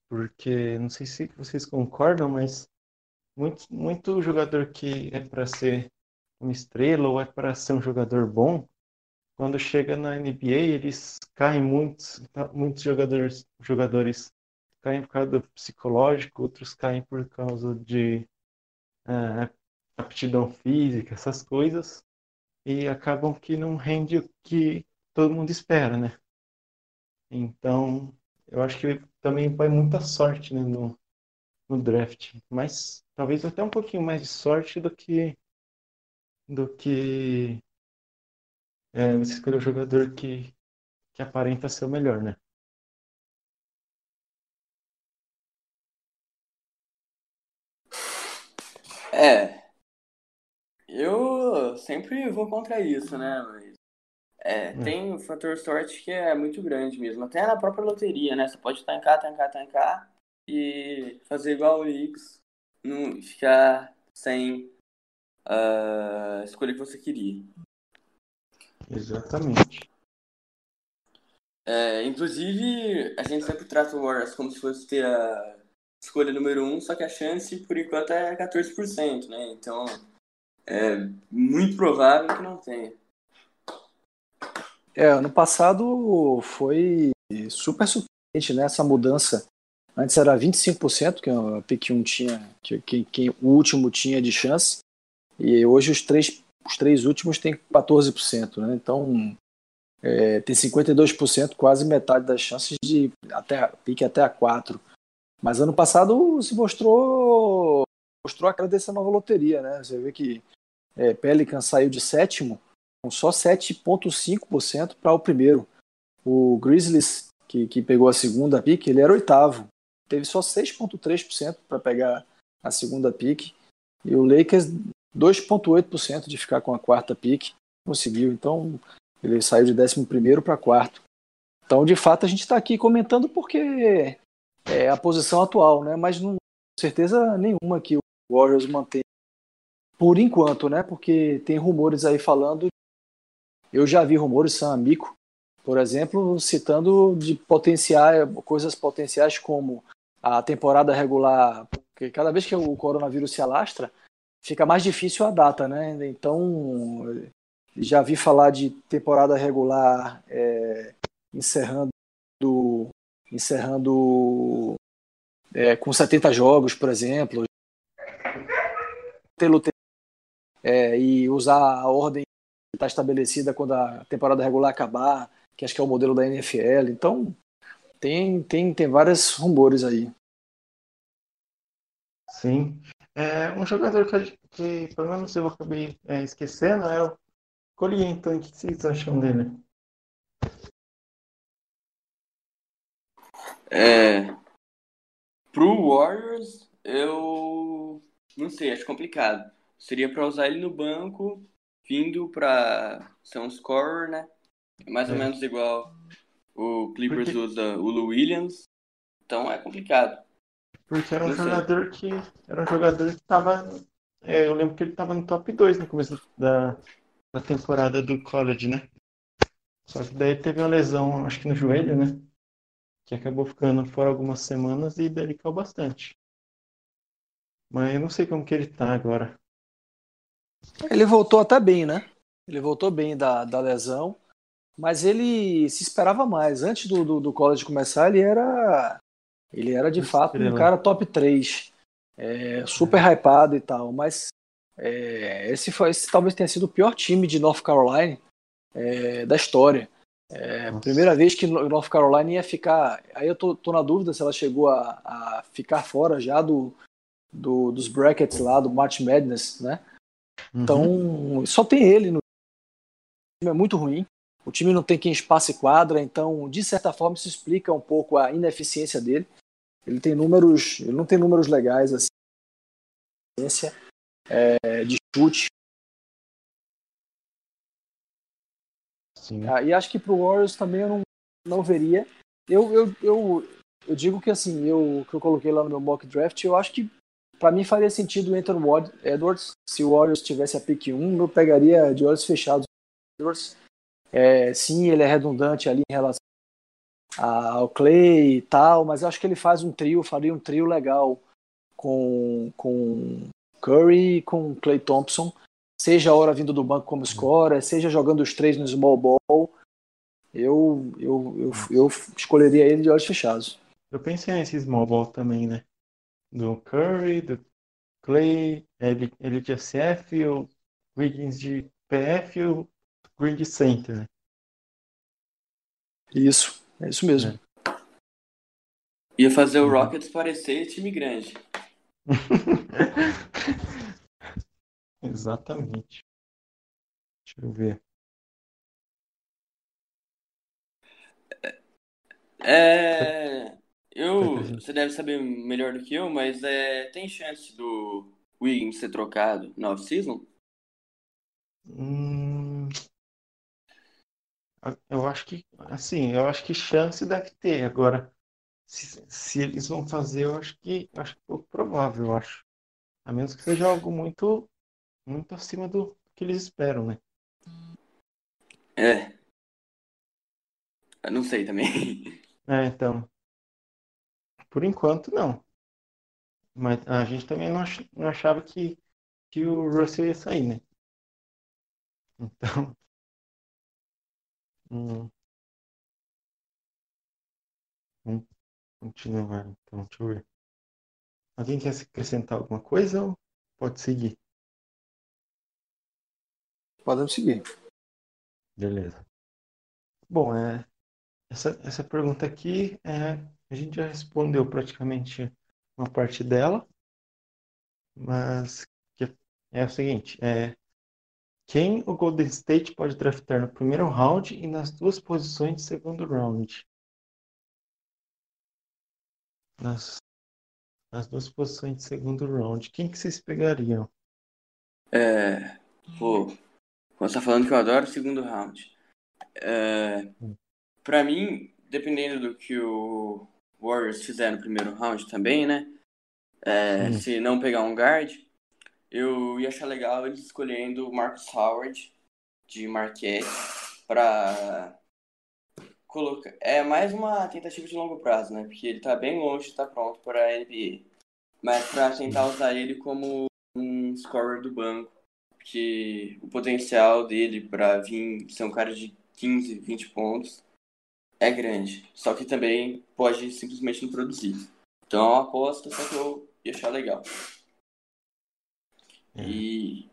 Porque não sei se vocês concordam, mas muito, muito jogador que é para ser uma estrela ou é para ser um jogador bom, quando chega na NBA, eles caem muitos, muitos jogadores, jogadores caem por causa do psicológico, outros caem por causa de uh, aptidão física, essas coisas, e acabam que não rende o que todo mundo espera, né? Então, eu acho que também vai muita sorte né, no, no draft, mas talvez até um pouquinho mais de sorte do que do que é, você escolher o jogador que, que aparenta ser o melhor, né? É, eu sempre vou contra isso, né? Mas é, é. tem um fator sorte que é muito grande mesmo. Até na própria loteria, né? Você pode tancar, tancar, tancar e fazer igual o X, não ficar sem uh, a escolha que você queria. Exatamente. É, inclusive, a gente sempre trata o Warriors como se fosse ter a escolha número 1, um, só que a chance, por enquanto, é 14%, né? Então, é muito provável que não tenha. É, ano passado foi super surpreendente, né? Essa mudança. Antes era 25%, que a pick 1 tinha, que, que, que o último tinha de chance, e hoje os três os três últimos têm 14%, né? Então é, tem 52%, quase metade das chances de até pique até a 4. Mas ano passado se mostrou mostrou a cara dessa nova loteria, né? Você vê que é, Pelican saiu de sétimo só 7,5% para o primeiro. O Grizzlies, que, que pegou a segunda pique, ele era oitavo. Teve só 6,3% para pegar a segunda pique. E o Lakers 2,8% de ficar com a quarta pick. Conseguiu. Então, ele saiu de 11 para quarto. Então, de fato, a gente está aqui comentando porque é a posição atual, né? Mas não certeza nenhuma que o Warriors mantém por enquanto, né? Porque tem rumores aí falando. Eu já vi rumores, Sam Amico, por exemplo, citando de potenciais, coisas potenciais como a temporada regular, porque cada vez que o coronavírus se alastra, fica mais difícil a data, né? Então, já vi falar de temporada regular é, encerrando encerrando é, com 70 jogos, por exemplo, é, e usar a ordem está estabelecida quando a temporada regular acabar, que acho que é o modelo da NFL. Então, tem, tem, tem vários rumores aí. Sim. É, um jogador que, que pelo menos eu acabei é, esquecendo é o Colienton. O que vocês acham dele? É, pro Warriors, eu não sei, acho complicado. Seria pra usar ele no banco, vindo pra ser um scorer, né? Mais ou É. menos igual o Clippers Porque- usa o Lou Williams. Então é complicado. Porque era um sei. jogador que era um jogador que estava. eu lembro que ele estava no top 2 no começo da, da temporada do college, né? Só que daí teve uma lesão, acho que no joelho, né? Que acabou ficando fora algumas semanas e daí ele caiu bastante. Mas eu não sei como que ele tá agora. Ele voltou até bem, né? Ele voltou bem da, da lesão, mas ele se esperava mais. Antes do, do, do college começar, ele era. Ele era de fato um cara top 3. é, super hypado e tal. Mas é, esse, foi, esse talvez tenha sido o pior time de North Carolina é, da história. É, primeira vez que no- North Carolina ia ficar. Aí eu tô, tô na dúvida se ela chegou a, a ficar fora já do, do- dos brackets lá, do March Madness, né? Uhum. Então, só tem ele no o time é muito ruim. O time não tem quem espaço e quadra, então, de certa forma, isso explica um pouco a ineficiência dele. Ele tem números, ele não tem números legais assim, é, de chute. Sim. Ah, e acho que pro Warriors também eu não, não veria. Eu, eu, eu, eu digo que assim, eu que eu coloquei lá no meu mock draft, eu acho que para mim faria sentido o Anthony Ward- Edwards. Se o Warriors tivesse a pick 1, eu pegaria de olhos fechados o Edwards. É, sim, ele é redundante ali em relação ao Clay e tal, mas eu acho que ele faz um trio, faria um trio legal com, com Curry e com Clay Thompson, seja a hora vindo do banco como scorer, seja jogando os três no small ball. Eu, eu, eu, eu escolheria ele de olhos fechados. Eu pensei nesse small ball também, né? Do Curry, do Clay, ele, ele de SF, o Wiggins de PF e o Green de Center, né? Isso, é isso mesmo. Ia fazer o Rockets parecer time grande. Exatamente. Deixa eu ver. É. Eu. Você deve saber melhor do que eu, mas é, tem chance do Wiggins ser trocado na off-season? Hum, eu acho que, assim, eu acho que chance deve ter. Agora, se, se eles vão fazer, eu acho que, acho que é pouco provável, eu acho. A menos que seja algo muito, muito acima do que eles esperam, né? É. Eu não sei também. É, então, por enquanto, não. Mas a gente também não, ach- não achava que, que o Russell ia sair, né? Então, hum, vamos continuar, então, deixa eu ver. Alguém quer acrescentar alguma coisa ou pode seguir? Podemos seguir. Beleza. Bom, é, essa, essa pergunta aqui, é, a gente já respondeu praticamente uma parte dela, mas é o seguinte, é, quem o Golden State pode draftar no primeiro round e nas duas posições de segundo round? Nas, nas duas posições de segundo round, quem que vocês pegariam? É. Pô. Você tá falando que eu adoro o segundo round. É, pra mim, dependendo do que o Warriors fizer no primeiro round também, né? É, Sim. se não pegar um guard, eu ia achar legal eles escolhendo o Marcus Howard de Marquette pra colocar. É mais uma tentativa de longo prazo, né? Porque ele tá bem longe estar pronto para a NBA. Mas pra tentar usar ele como um scorer do banco. Porque o potencial dele pra vir ser um cara de 15, 20 pontos é grande. Só que também pode simplesmente não produzir. Então é uma aposta, só que eu ia achar legal. E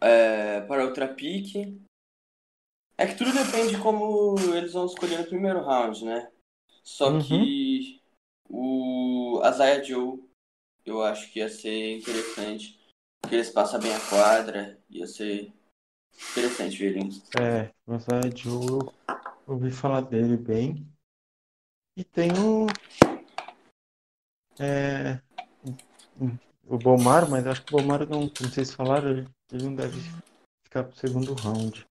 é, para outra pique. É que tudo depende de como eles vão escolher no primeiro round, né? Só Uhum. que o Isaiah Joe eu acho que ia ser interessante. Porque eles passam bem a quadra, ia ser interessante ver ele. É, mas a Joe, ouvi falar dele bem. E tem o. É, o Bomar, mas acho que o Bomar não, como vocês falaram, ele, ele não deve ficar pro segundo round.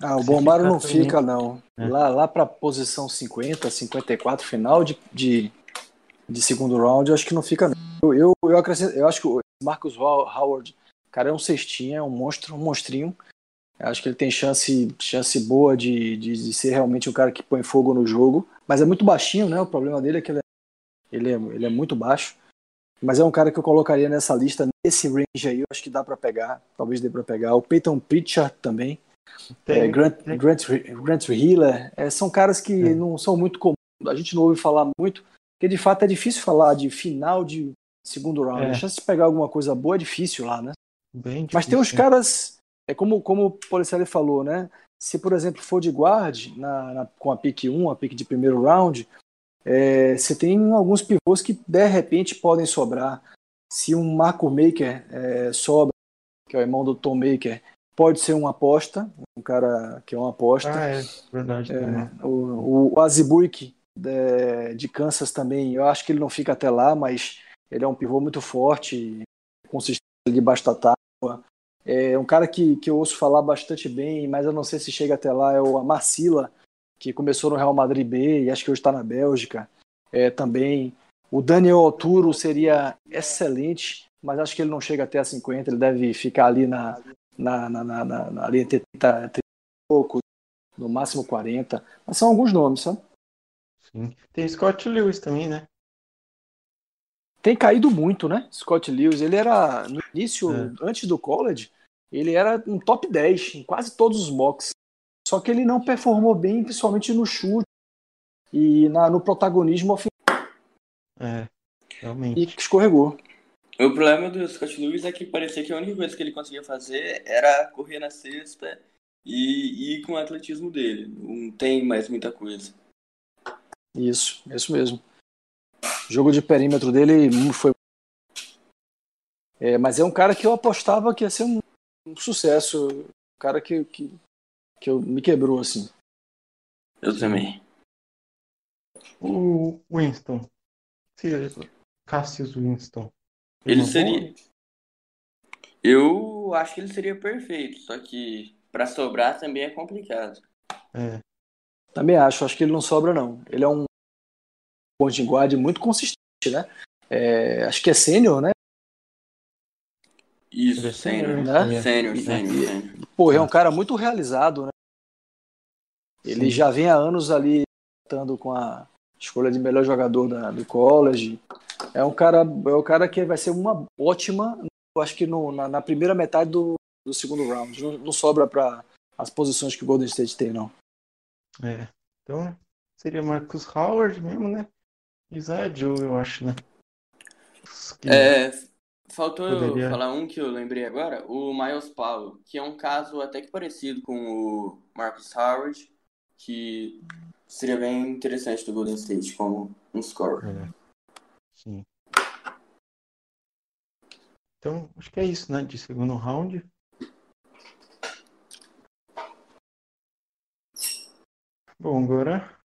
Ah, o Se ficar não também- fica, não. É. Lá, lá para posição 50, 54, final de, de, de segundo round, eu acho que não fica, não. Eu, eu, eu, acrescento, eu acho que o Marcus How- Howard, cara, é um cestinha, é um monstro, um monstrinho. Eu acho que ele tem chance, chance boa de, de, de ser realmente um cara que põe fogo no jogo. Mas é muito baixinho, né? O problema dele é que ele é, ele é, ele é muito baixo. Mas é um cara que eu colocaria nessa lista, nesse range aí, eu acho que dá para pegar. Talvez dê para pegar. O Peyton Pritchard também. Tem, É, Grant, tem- Grant, Grant Hiller, é, são caras que É. não são muito comuns, a gente não ouve falar muito, porque de fato é difícil falar de final de segundo round. É. A chance de pegar alguma coisa boa é difícil lá, né? bem Mas tem uns difícil. caras, é como, como o Policelli falou, né? Se, por exemplo, for de guard na, na- com a pick 1, a pick de primeiro round, é, você tem alguns pivôs que de repente podem sobrar. Se um Marco Maker é, sobra, que é o irmão do Tom Maker, pode ser uma aposta, um cara que é uma aposta. Ah, é verdade. É, o, o Azibuik de, de Kansas também, eu acho que ele não fica até lá, mas ele é um pivô muito forte, consistente debaixo da tábua. É um cara que, que eu ouço falar bastante bem, mas eu não sei se chega até lá, é o Marcila, que começou no Real Madrid B e acho que hoje está na Bélgica. É, também o Daniel Oturo seria excelente, mas acho que ele não chega até a 50, ele deve ficar ali na, na, na, na, na, na 30, 30 e pouco, no máximo 40. Mas são alguns nomes, sabe? Sim. Tem Scott Lewis também, né? Tem caído muito, né? Scott Lewis, ele era no início, É. antes do college, ele era um top 10 em quase todos os mocks. Só que ele não performou bem, principalmente no chute e na, no protagonismo ofensivo, É, e realmente. que escorregou. O problema do Scott Lewis é que parecia que a única coisa que ele conseguia fazer era correr na cesta e ir com o atletismo dele. Não tem mais muita coisa. Isso, isso mesmo. O jogo de perímetro dele foi. É, mas é um cara que eu apostava que ia ser um, um sucesso. Um cara que, que, que eu, me quebrou, assim. Eu também. O Winston. Cassius Winston. Ele seria. Eu acho que ele seria perfeito, só que pra sobrar também é complicado. É, Também acho, acho que ele não sobra, não. Ele é um point guard muito consistente, né? É, acho que é sênior, né? Isso, é sênior, sênior. né? Sênior, sênior, e- sênior. Pô, é um cara muito realizado, né? Ele Sim. já vem há anos ali lutando com a escolha de melhor jogador da, do college. É um cara, é um cara que vai ser uma ótima, eu acho que no- na, na primeira metade do, do segundo round. Não, não sobra para as posições que o Golden State tem, não. é. Então, seria Marcus Howard mesmo, né? Isaiah Joe, eu acho, né? Que- É, faltou eu Poderia- falar um que eu lembrei agora, o Miles Powell, que é um caso até que parecido com o Marcus Howard, que seria bem interessante do Golden State como um scorer. É. Sim. Então, acho que é isso, né? De segundo round. Bom, agora.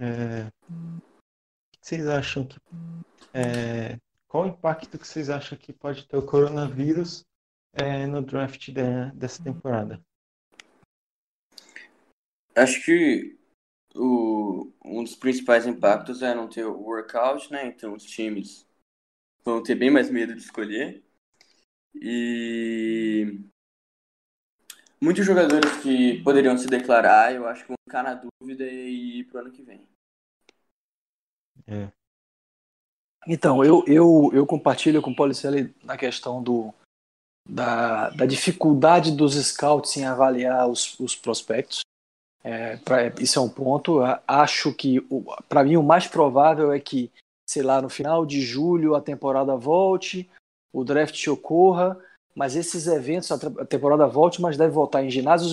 É, O que vocês acham que. é, Qual o impacto que vocês acham que pode ter o coronavírus é, no draft de- dessa temporada? Acho que o, um dos principais impactos é não ter o workout, né? Então os times vão ter bem mais medo de escolher. E muitos jogadores que poderiam se declarar, eu acho que vão ficar na dúvida e ir pro ano que vem. É, Então, eu, eu, eu compartilho com o Policelli na questão do, da, da dificuldade dos scouts em avaliar os, os prospectos. É, pra- isso é um ponto. Acho que, para mim, o mais provável é que, sei lá, no final de julho a temporada volte, o draft ocorra, mas esses eventos, a temporada volte, mas deve voltar em ginásios,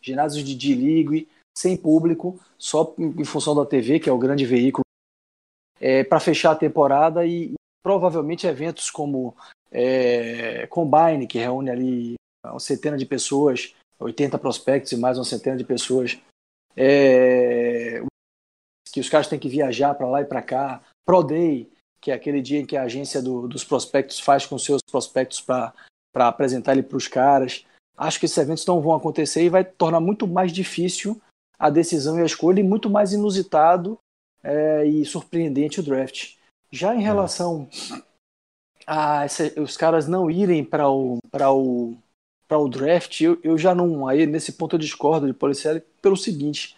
ginásios de D-League, sem público, só em função da TV, que é o grande veículo é, para fechar a temporada e, e, provavelmente eventos como é, Combine, que reúne ali uma centena de pessoas, 80 prospectos e mais uma centena de pessoas, é, que os caras têm que viajar para lá e para cá, Pro Day, que é aquele dia em que a agência do, dos prospectos faz com seus prospectos para apresentar ele para os caras. Acho que esses eventos não vão acontecer e vai tornar muito mais difícil a decisão e a escolha e muito mais inusitado é, e surpreendente o draft. Já em é. relação a essa, os caras não irem para o, o, o draft, eu, eu já não. Aí nesse ponto eu discordo de Policial pelo seguinte: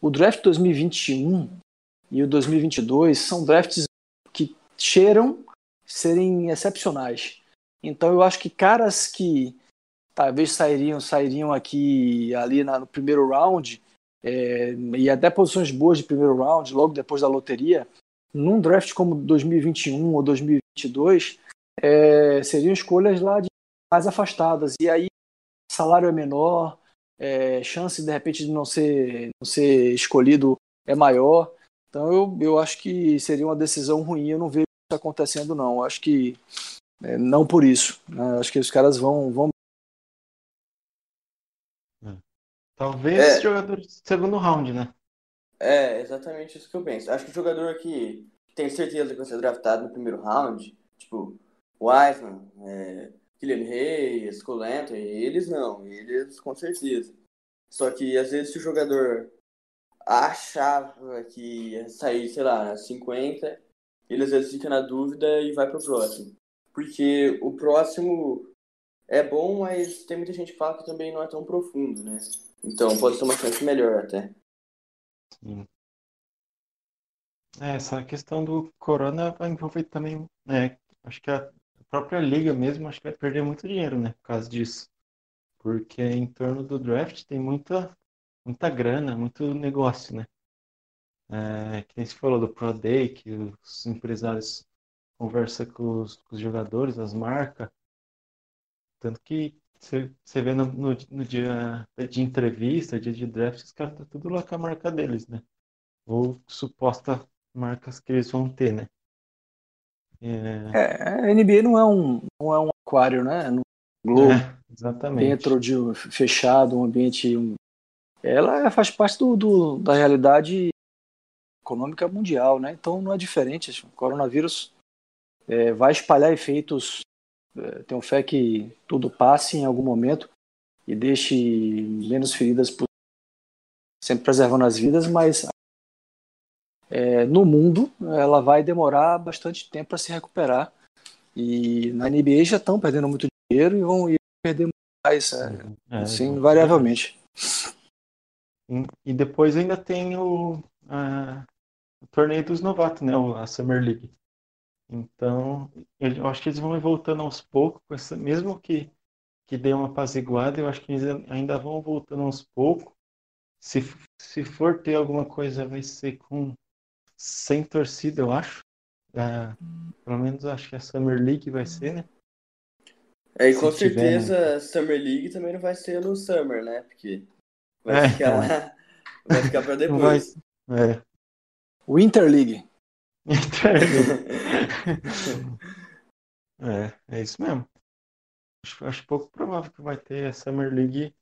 o draft 2021 e o 2022 são drafts que cheiram serem excepcionais. Então eu acho que caras que talvez sairiam sairiam aqui ali na, no primeiro round é, e até posições boas de primeiro round, logo depois da loteria, num draft como 2021 ou 2022, é, seriam escolhas lá de mais afastadas. E aí, salário é menor, é, chance de repente de não ser, não ser escolhido é maior. Então eu, eu acho que seria uma decisão ruim. Eu não vejo isso acontecendo, não. Eu acho que é, não por isso. Né? Acho que os caras vão, vão Talvez é. jogador de segundo round, né? É, exatamente isso que eu penso. Acho que o jogador que tem certeza que vai ser draftado no primeiro round, tipo, Wiseman, é, Kylian Reis, Colento, eles não, eles com certeza. Só que às vezes se o jogador achava que ia sair, sei lá, 50, ele às vezes fica na dúvida e vai pro próximo. Porque o próximo é bom, mas tem muita gente que fala que também não é tão profundo, né? Então pode ser uma chance melhor até. Sim. É, essa questão do Corona vai envolver também, né? Acho que a própria liga mesmo acho que vai perder muito dinheiro, né? Por causa disso. Porque em torno do draft tem muita, muita grana, muito negócio, né? É, que nem se falou do Pro Day, que os empresários conversam com os, com os jogadores, as marcas. Tanto que você vê no, no, no, dia de entrevista, dia de draft, os caras tá tudo lá com a marca deles, né? Ou suposta marcas que eles vão ter, né? É... é a NBA não é um, não é um aquário, né? É um globo. É, exatamente. Dentro de um fechado, um ambiente. Um... Ela faz parte do, do, da realidade econômica mundial, né? Então não é diferente. O coronavírus é, vai espalhar efeitos é, tenho fé que tudo passe em algum momento e deixe menos feridas, sempre preservando as vidas, mas é, no mundo ela vai demorar bastante tempo para se recuperar. E na NBA já estão perdendo muito dinheiro e vão perder mais, é, é, assim, invariavelmente. E depois ainda tem o, a, o torneio dos novatos, né? A Summer League. Então, eu acho que eles vão voltando aos poucos, essa, mesmo que, que dê uma apaziguada, eu acho que eles ainda vão voltando aos poucos. Se, se for ter alguma coisa, vai ser com sem torcida, eu acho. É, pelo menos acho que a Summer League vai ser, né? É, e com Se certeza tiver, né? Summer League também não vai ser no Summer, né? Porque vai é, ficar, então. vai ficar pra depois. Vai, é. Winter League. É, é isso mesmo. Acho, acho pouco provável que vai ter a Summer League.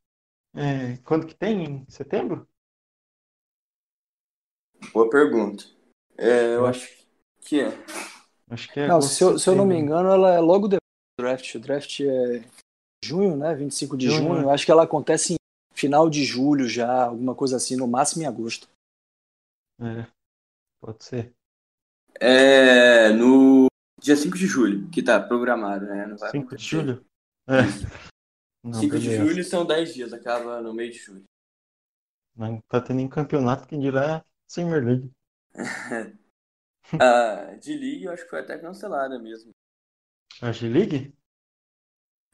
É, quando que tem? Em setembro? Boa pergunta. É, eu acho que é. Acho que é. Não, se eu, se eu não me engano, ela é logo depois do draft. O draft é junho, né? 25 de junho. junho. Eu acho que ela acontece em final de julho já, alguma coisa assim, no máximo em agosto. É, pode ser. É no dia 5 de julho, que tá programado, né? Não vai 5 de julho? É. Não, 5 beleza. de julho são 10 dias, acaba no meio de julho. Não tá tendo nem campeonato, quem dirá Summer League. a de League eu acho que foi até cancelada mesmo. A de League?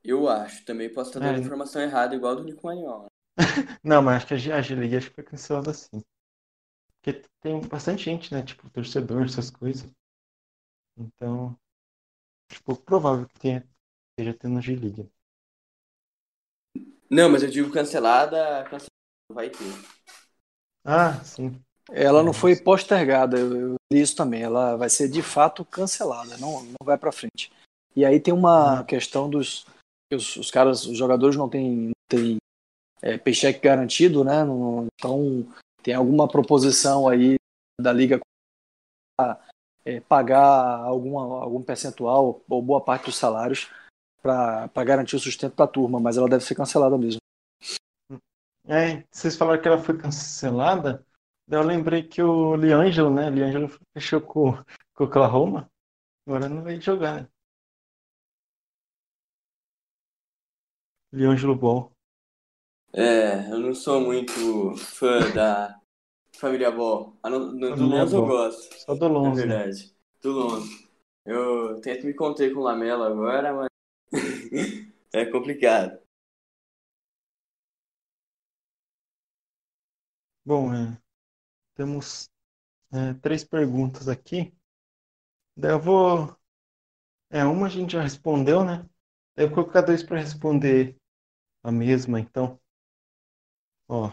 Eu acho, também posso estar dando é. informação errada, igual do Nico Maniola. Não, mas acho que a G League acho que foi cancelada sim. Porque tem bastante gente, né? Tipo, torcedor, essas coisas. Então, tipo, provável que tenha, esteja tendo G-League. Não, mas eu digo cancelada, cancelada vai ter. Ah, sim. Ela não foi postergada, eu, li isso também. Ela vai ser de fato cancelada, não, não vai para frente. E aí tem uma uhum. questão dos os, os, caras, os jogadores não têm, não têm é, paycheck garantido, né? Não, então tem alguma proposição aí da liga a é, pagar alguma, algum percentual ou boa parte dos salários para garantir o sustento da turma, mas ela deve ser cancelada mesmo. É, vocês falaram que ela foi cancelada, eu lembrei que o Liangelo, né? Liangelo fechou com, com o Oklahoma, agora não vai jogar, né? Liangelo Ball. É, eu não sou muito fã da família Ball. do Lonzo eu gosto. Só do Lonzo. É verdade. Do Lonzo. Eu tento me conter com o Lamelo agora, mas é complicado. Bom, é, temos é, três perguntas aqui. Daí eu vou. É, uma a gente já respondeu, né? Eu vou colocar dois para responder a mesma, então. Ó.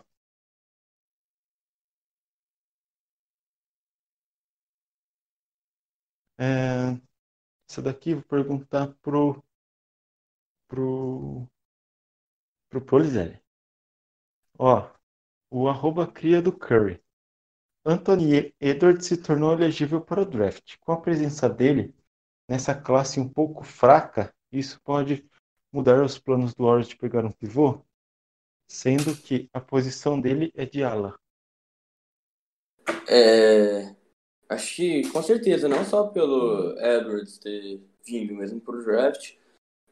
É, essa daqui vou perguntar pro pro pro Polizelli. Ó, o arroba cria do Curry. Anthony Edwards se tornou elegível para o draft. Com a presença dele nessa classe um pouco fraca, isso pode mudar os planos do Warriors de pegar um pivô, sendo que a posição dele é de ala. É, Acho que, com certeza, não só pelo Edwards ter vindo mesmo pro draft,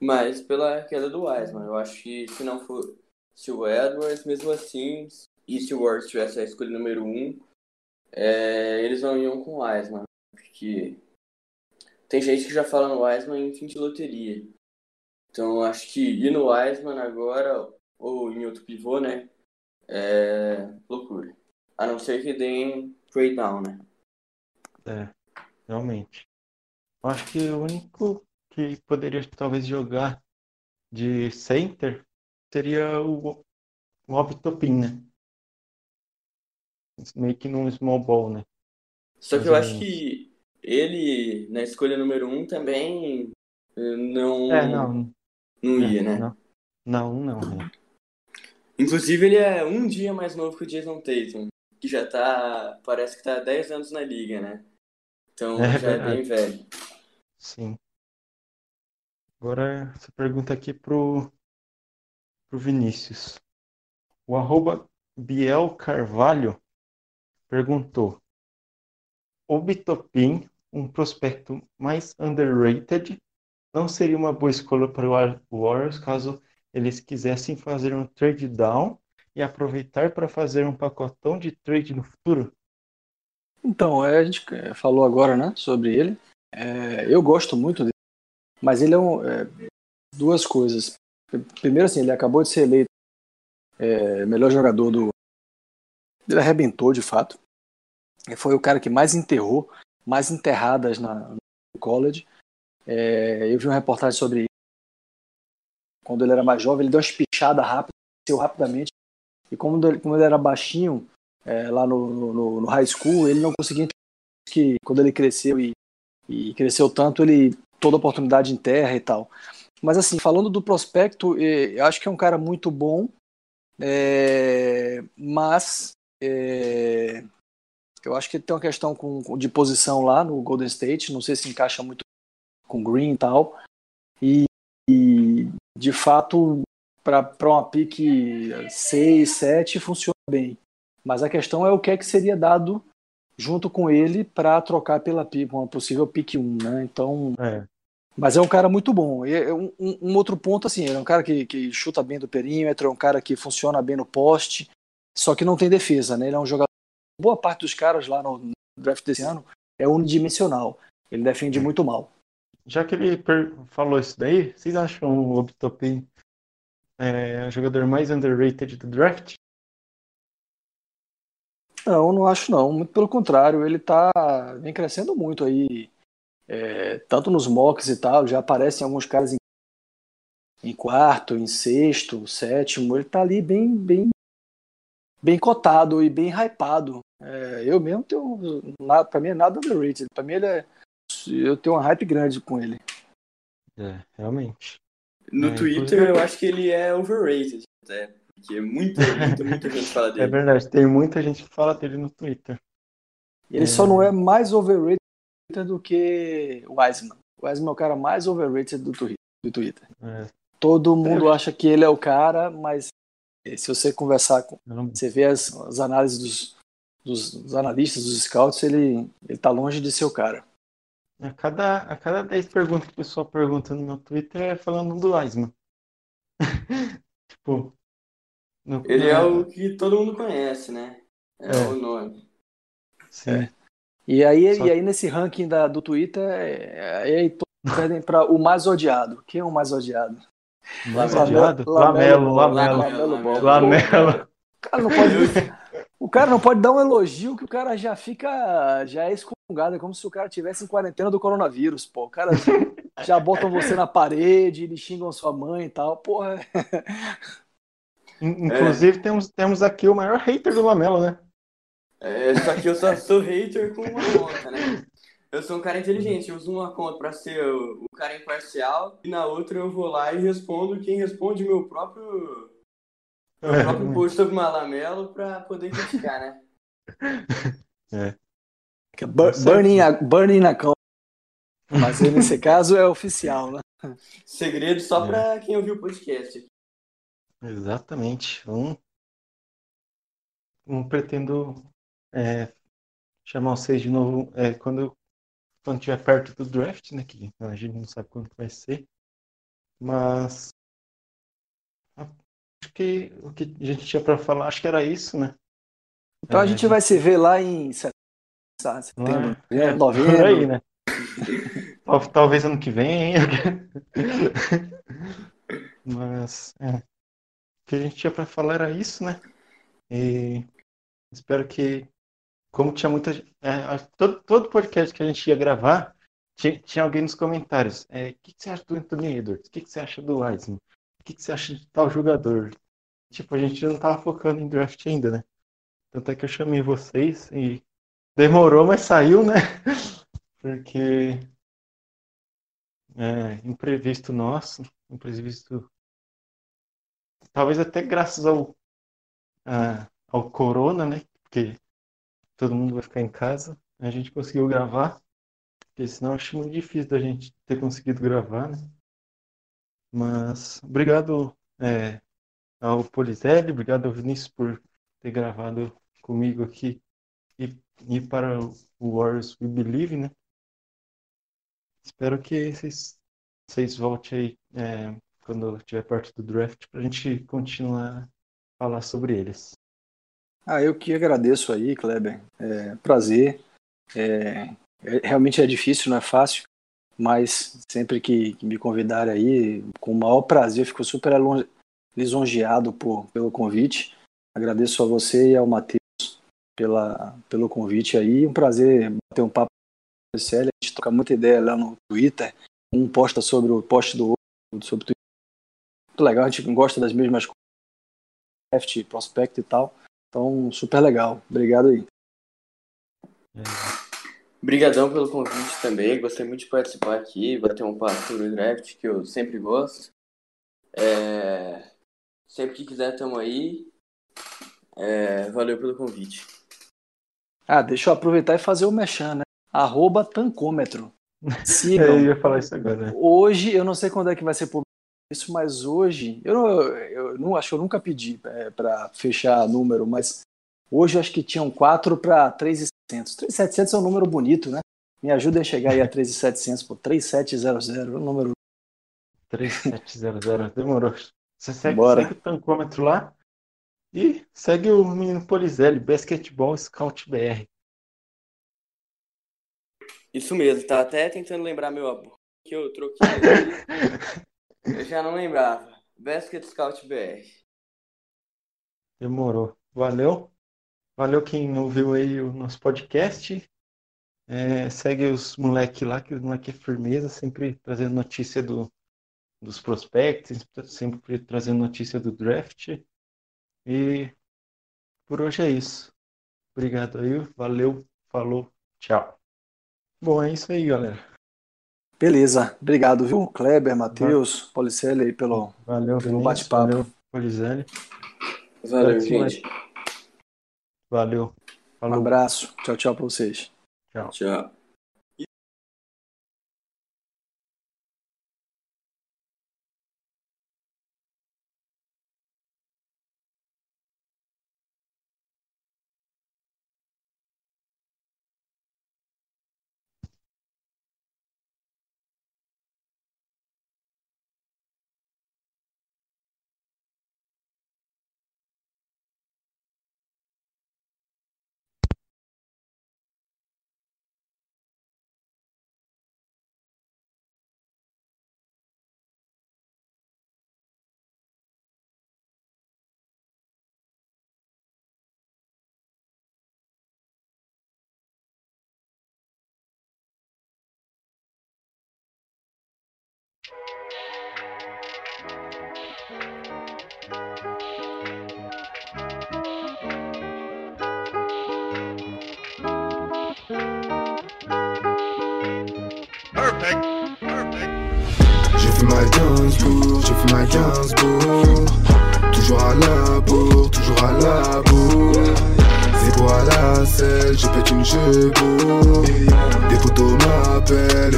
mas pela queda do Wiseman. Eu acho que se não for. Se o Edwards, mesmo assim, e se o Warriors tivesse a escolha número 1, um, é, eles não iam com o Wiseman. Porque tem gente que já fala no Wiseman em fim de loteria. Então acho que ir no Wiseman agora, ou em outro pivô, né? É loucura. A não ser que deem trade down, né? É, realmente. Eu acho que o único que poderia talvez jogar de center seria o, o Obtopin, né? Meio que num small ball, né? Só que eu acho que ele, na escolha número um, também eh, não, é, não. não ia, é, né? Não, não. não né? Inclusive, ele é um dia mais novo que o Jason Tatum, que já tá, parece que tá há 10 anos na liga, né? Então é, já é bem velho. Sim. Agora essa pergunta aqui pro, pro Vinícius. O arroba Biel Carvalho perguntou: O Bitopin, um prospecto mais underrated, não seria uma boa escolha para o Warriors caso eles quisessem fazer um trade down e aproveitar para fazer um pacotão de trade no futuro? Então, é, a gente é, falou agora né, sobre ele. É, eu gosto muito dele, mas ele é, um, é, duas coisas. Primeiro, assim, ele acabou de ser eleito é, melhor jogador do. Ele arrebentou de fato. Foi o cara que mais enterrou, mais enterradas na, no college. É, eu vi uma reportagem sobre. Quando ele era mais jovem, ele deu uma espichada rápida, cresceu rapidamente. E como ele, como ele era baixinho, é, lá no, no, no, high school, ele não conseguia que quando ele cresceu e, e cresceu tanto, ele toda oportunidade em terra e tal. Mas assim, falando do prospecto, eu acho que é um cara muito bom, é, mas é, eu acho que tem uma questão com, de posição lá no Golden State, não sei se encaixa muito com Green e tal. E de fato, para uma pique 6, 7 funciona bem. Mas a questão é o que é que seria dado junto com ele para trocar pela pick, uma possível pick 1, né? Então. É. Mas é um cara muito bom. E é um, um, outro ponto, assim, ele é um cara que, que chuta bem do perímetro, é um cara que funciona bem no poste, só que não tem defesa, né? Ele é um jogador. Boa parte dos caras lá no draft desse ano é unidimensional. Ele defende muito mal. Já que ele falou isso daí, vocês acham o Obtopin é, o jogador mais underrated do draft? Não, não acho não. Muito pelo contrário, ele tá vem crescendo muito aí, é, tanto nos mocks e tal. Já aparecem alguns caras em, em quarto, em sexto, sétimo. Ele tá ali bem, bem, bem cotado e bem hypado É, eu mesmo tenho. Pra mim é nada underrated. Pra mim ele é. Eu tenho uma hype grande com ele. É, realmente. No É, Twitter inclusive- eu acho que ele é overrated até. Porque muita, muita, muita gente fala É dele. verdade, tem muita gente que fala dele no Twitter. Ele É. só não é mais overrated do que o Wiseman. O Wiseman é o cara mais overrated do Twi- do Twitter. É, Todo mundo acha que ele é o cara, mas se você conversar com. não- Você vê as, as análises dos, dos, dos analistas, dos scouts, ele, ele tá longe de ser o cara. A, cada, a cada 10 perguntas que o pessoal pergunta no meu Twitter é falando do Wiseman. tipo. no- Ele é o que todo mundo conhece, né? É, É. o nome. Sim. E aí, Só- e aí nesse ranking da, do Twitter, é, aí todos perdem para o mais odiado. Quem é o mais odiado? Mais Lamelo- odiado? Lamelo- Lamelo, Lamelo. Cara não pode. O cara não pode dar um elogio que o cara já fica. Já é. É como se o cara tivesse em quarentena do coronavírus, pô. O cara já botam você na parede, eles xingam sua mãe e tal. Porra. In- Inclusive, temos, temos aqui o maior hater do Lamelo, né? É, só que eu só sou hater com uma conta, né? Eu sou um cara inteligente, eu uso uma conta pra ser o, o cara imparcial e na outra eu vou lá e respondo quem responde meu próprio, meu próprio post sobre Malamelo pra poder criticar, né? Bur- Burning, a, burning na cão. Mas nesse caso é oficial, né? Segredo só É. pra quem ouviu o podcast. Exatamente. Não, não pretendo é, chamar vocês de novo é, quando quando estiver perto do draft, né? Que a gente não sabe quando que vai ser. Mas acho que o que a gente tinha para falar, acho que era isso, né? Então a É, gente vai se ver lá em tá, setembro, Lá- é, novembro. Por aí, né? Tal- Talvez ano que vem. Mas é, o que a gente tinha para falar era isso, né? E espero que, como tinha muita é, todo, todo podcast que a gente ia gravar, tinha, tinha alguém nos comentários. É, o que, que você acha do Anthony Edwards? O que, que você acha do Wiseman? O que, que você acha de tal jogador? Tipo, a gente não tava focando em draft ainda, né? Tanto é que eu chamei vocês e demorou, mas saiu, né? Porque é, imprevisto nosso, imprevisto. Talvez até graças ao, a- ao Corona, né? Porque todo mundo vai ficar em casa. A gente conseguiu gravar. Porque senão acho muito difícil da gente ter conseguido gravar, né? Mas obrigado é, ao Polizelli, obrigado ao Vinícius por ter gravado comigo aqui e, para o Warriors We Believe, né? Espero que vocês, vocês voltem aí é, quando estiver perto do draft para a gente continuar falar sobre eles. Ah, eu que agradeço aí, Kleber. É, prazer. É, é- realmente é difícil, não é fácil, mas sempre que, me convidarem aí, com o maior prazer, fico super lisonjeado por, pelo convite. Agradeço a você e ao Matheus pela, pelo convite aí. Um prazer bater um papo com o Célia. A gente troca muita ideia lá no Twitter. Um posta sobre o post do outro, sobre o Twitter. Muito legal, a gente gosta das mesmas coisas, draft, prospect e tal. Então, super legal. Obrigado aí. Obrigadão pelo convite também. Gostei muito de participar aqui, bater um papo sobre o draft, que eu sempre gosto. É, Sempre que quiser, tamo aí. É, Valeu pelo convite. Ah, deixa eu aproveitar e fazer o mechan, né? Arroba tancômetro. Eu Sigam. ia falar isso agora, né? Hoje, eu não sei quando é que vai ser publicado isso, mas hoje, eu não, eu não acho que eu nunca pedi é, para fechar número, mas hoje eu acho que tinham 4 para 3,700. 3,700 é um número bonito, né? Me ajuda a chegar aí a 3,700, pô, 3700, é um número 3700, demorou. Você segue, Bora. segue o tancômetro lá e segue o menino Polizelli, Basketball Scout BR. Isso mesmo, tá até tentando lembrar meu avô, que eu troquei. Eu já não lembrava. Basket Scout BR. Demorou. Valeu. Valeu quem ouviu aí o nosso podcast. É, segue os moleque lá, que os moleque é firmeza, sempre trazendo notícia do, dos prospects, sempre trazendo notícia do draft. E por hoje é isso. Obrigado aí, valeu, falou, tchau. Bom, é isso aí, galera. Beleza, obrigado, viu? Kleber, Matheus, Policelli aí pelo, Valeu, pelo bate-papo. Valeu, Polizane. Valeu, gente. Valeu. Um Falou. abraço, tchau, tchau pra vocês. Tchau. J'ai fait ma Gainsbourg, j'ai fait ma Gainsbourg Toujours à la bourre, toujours à la bourre. C'est pour à la selle, j'ai pété une chevaux Des photos m'appellent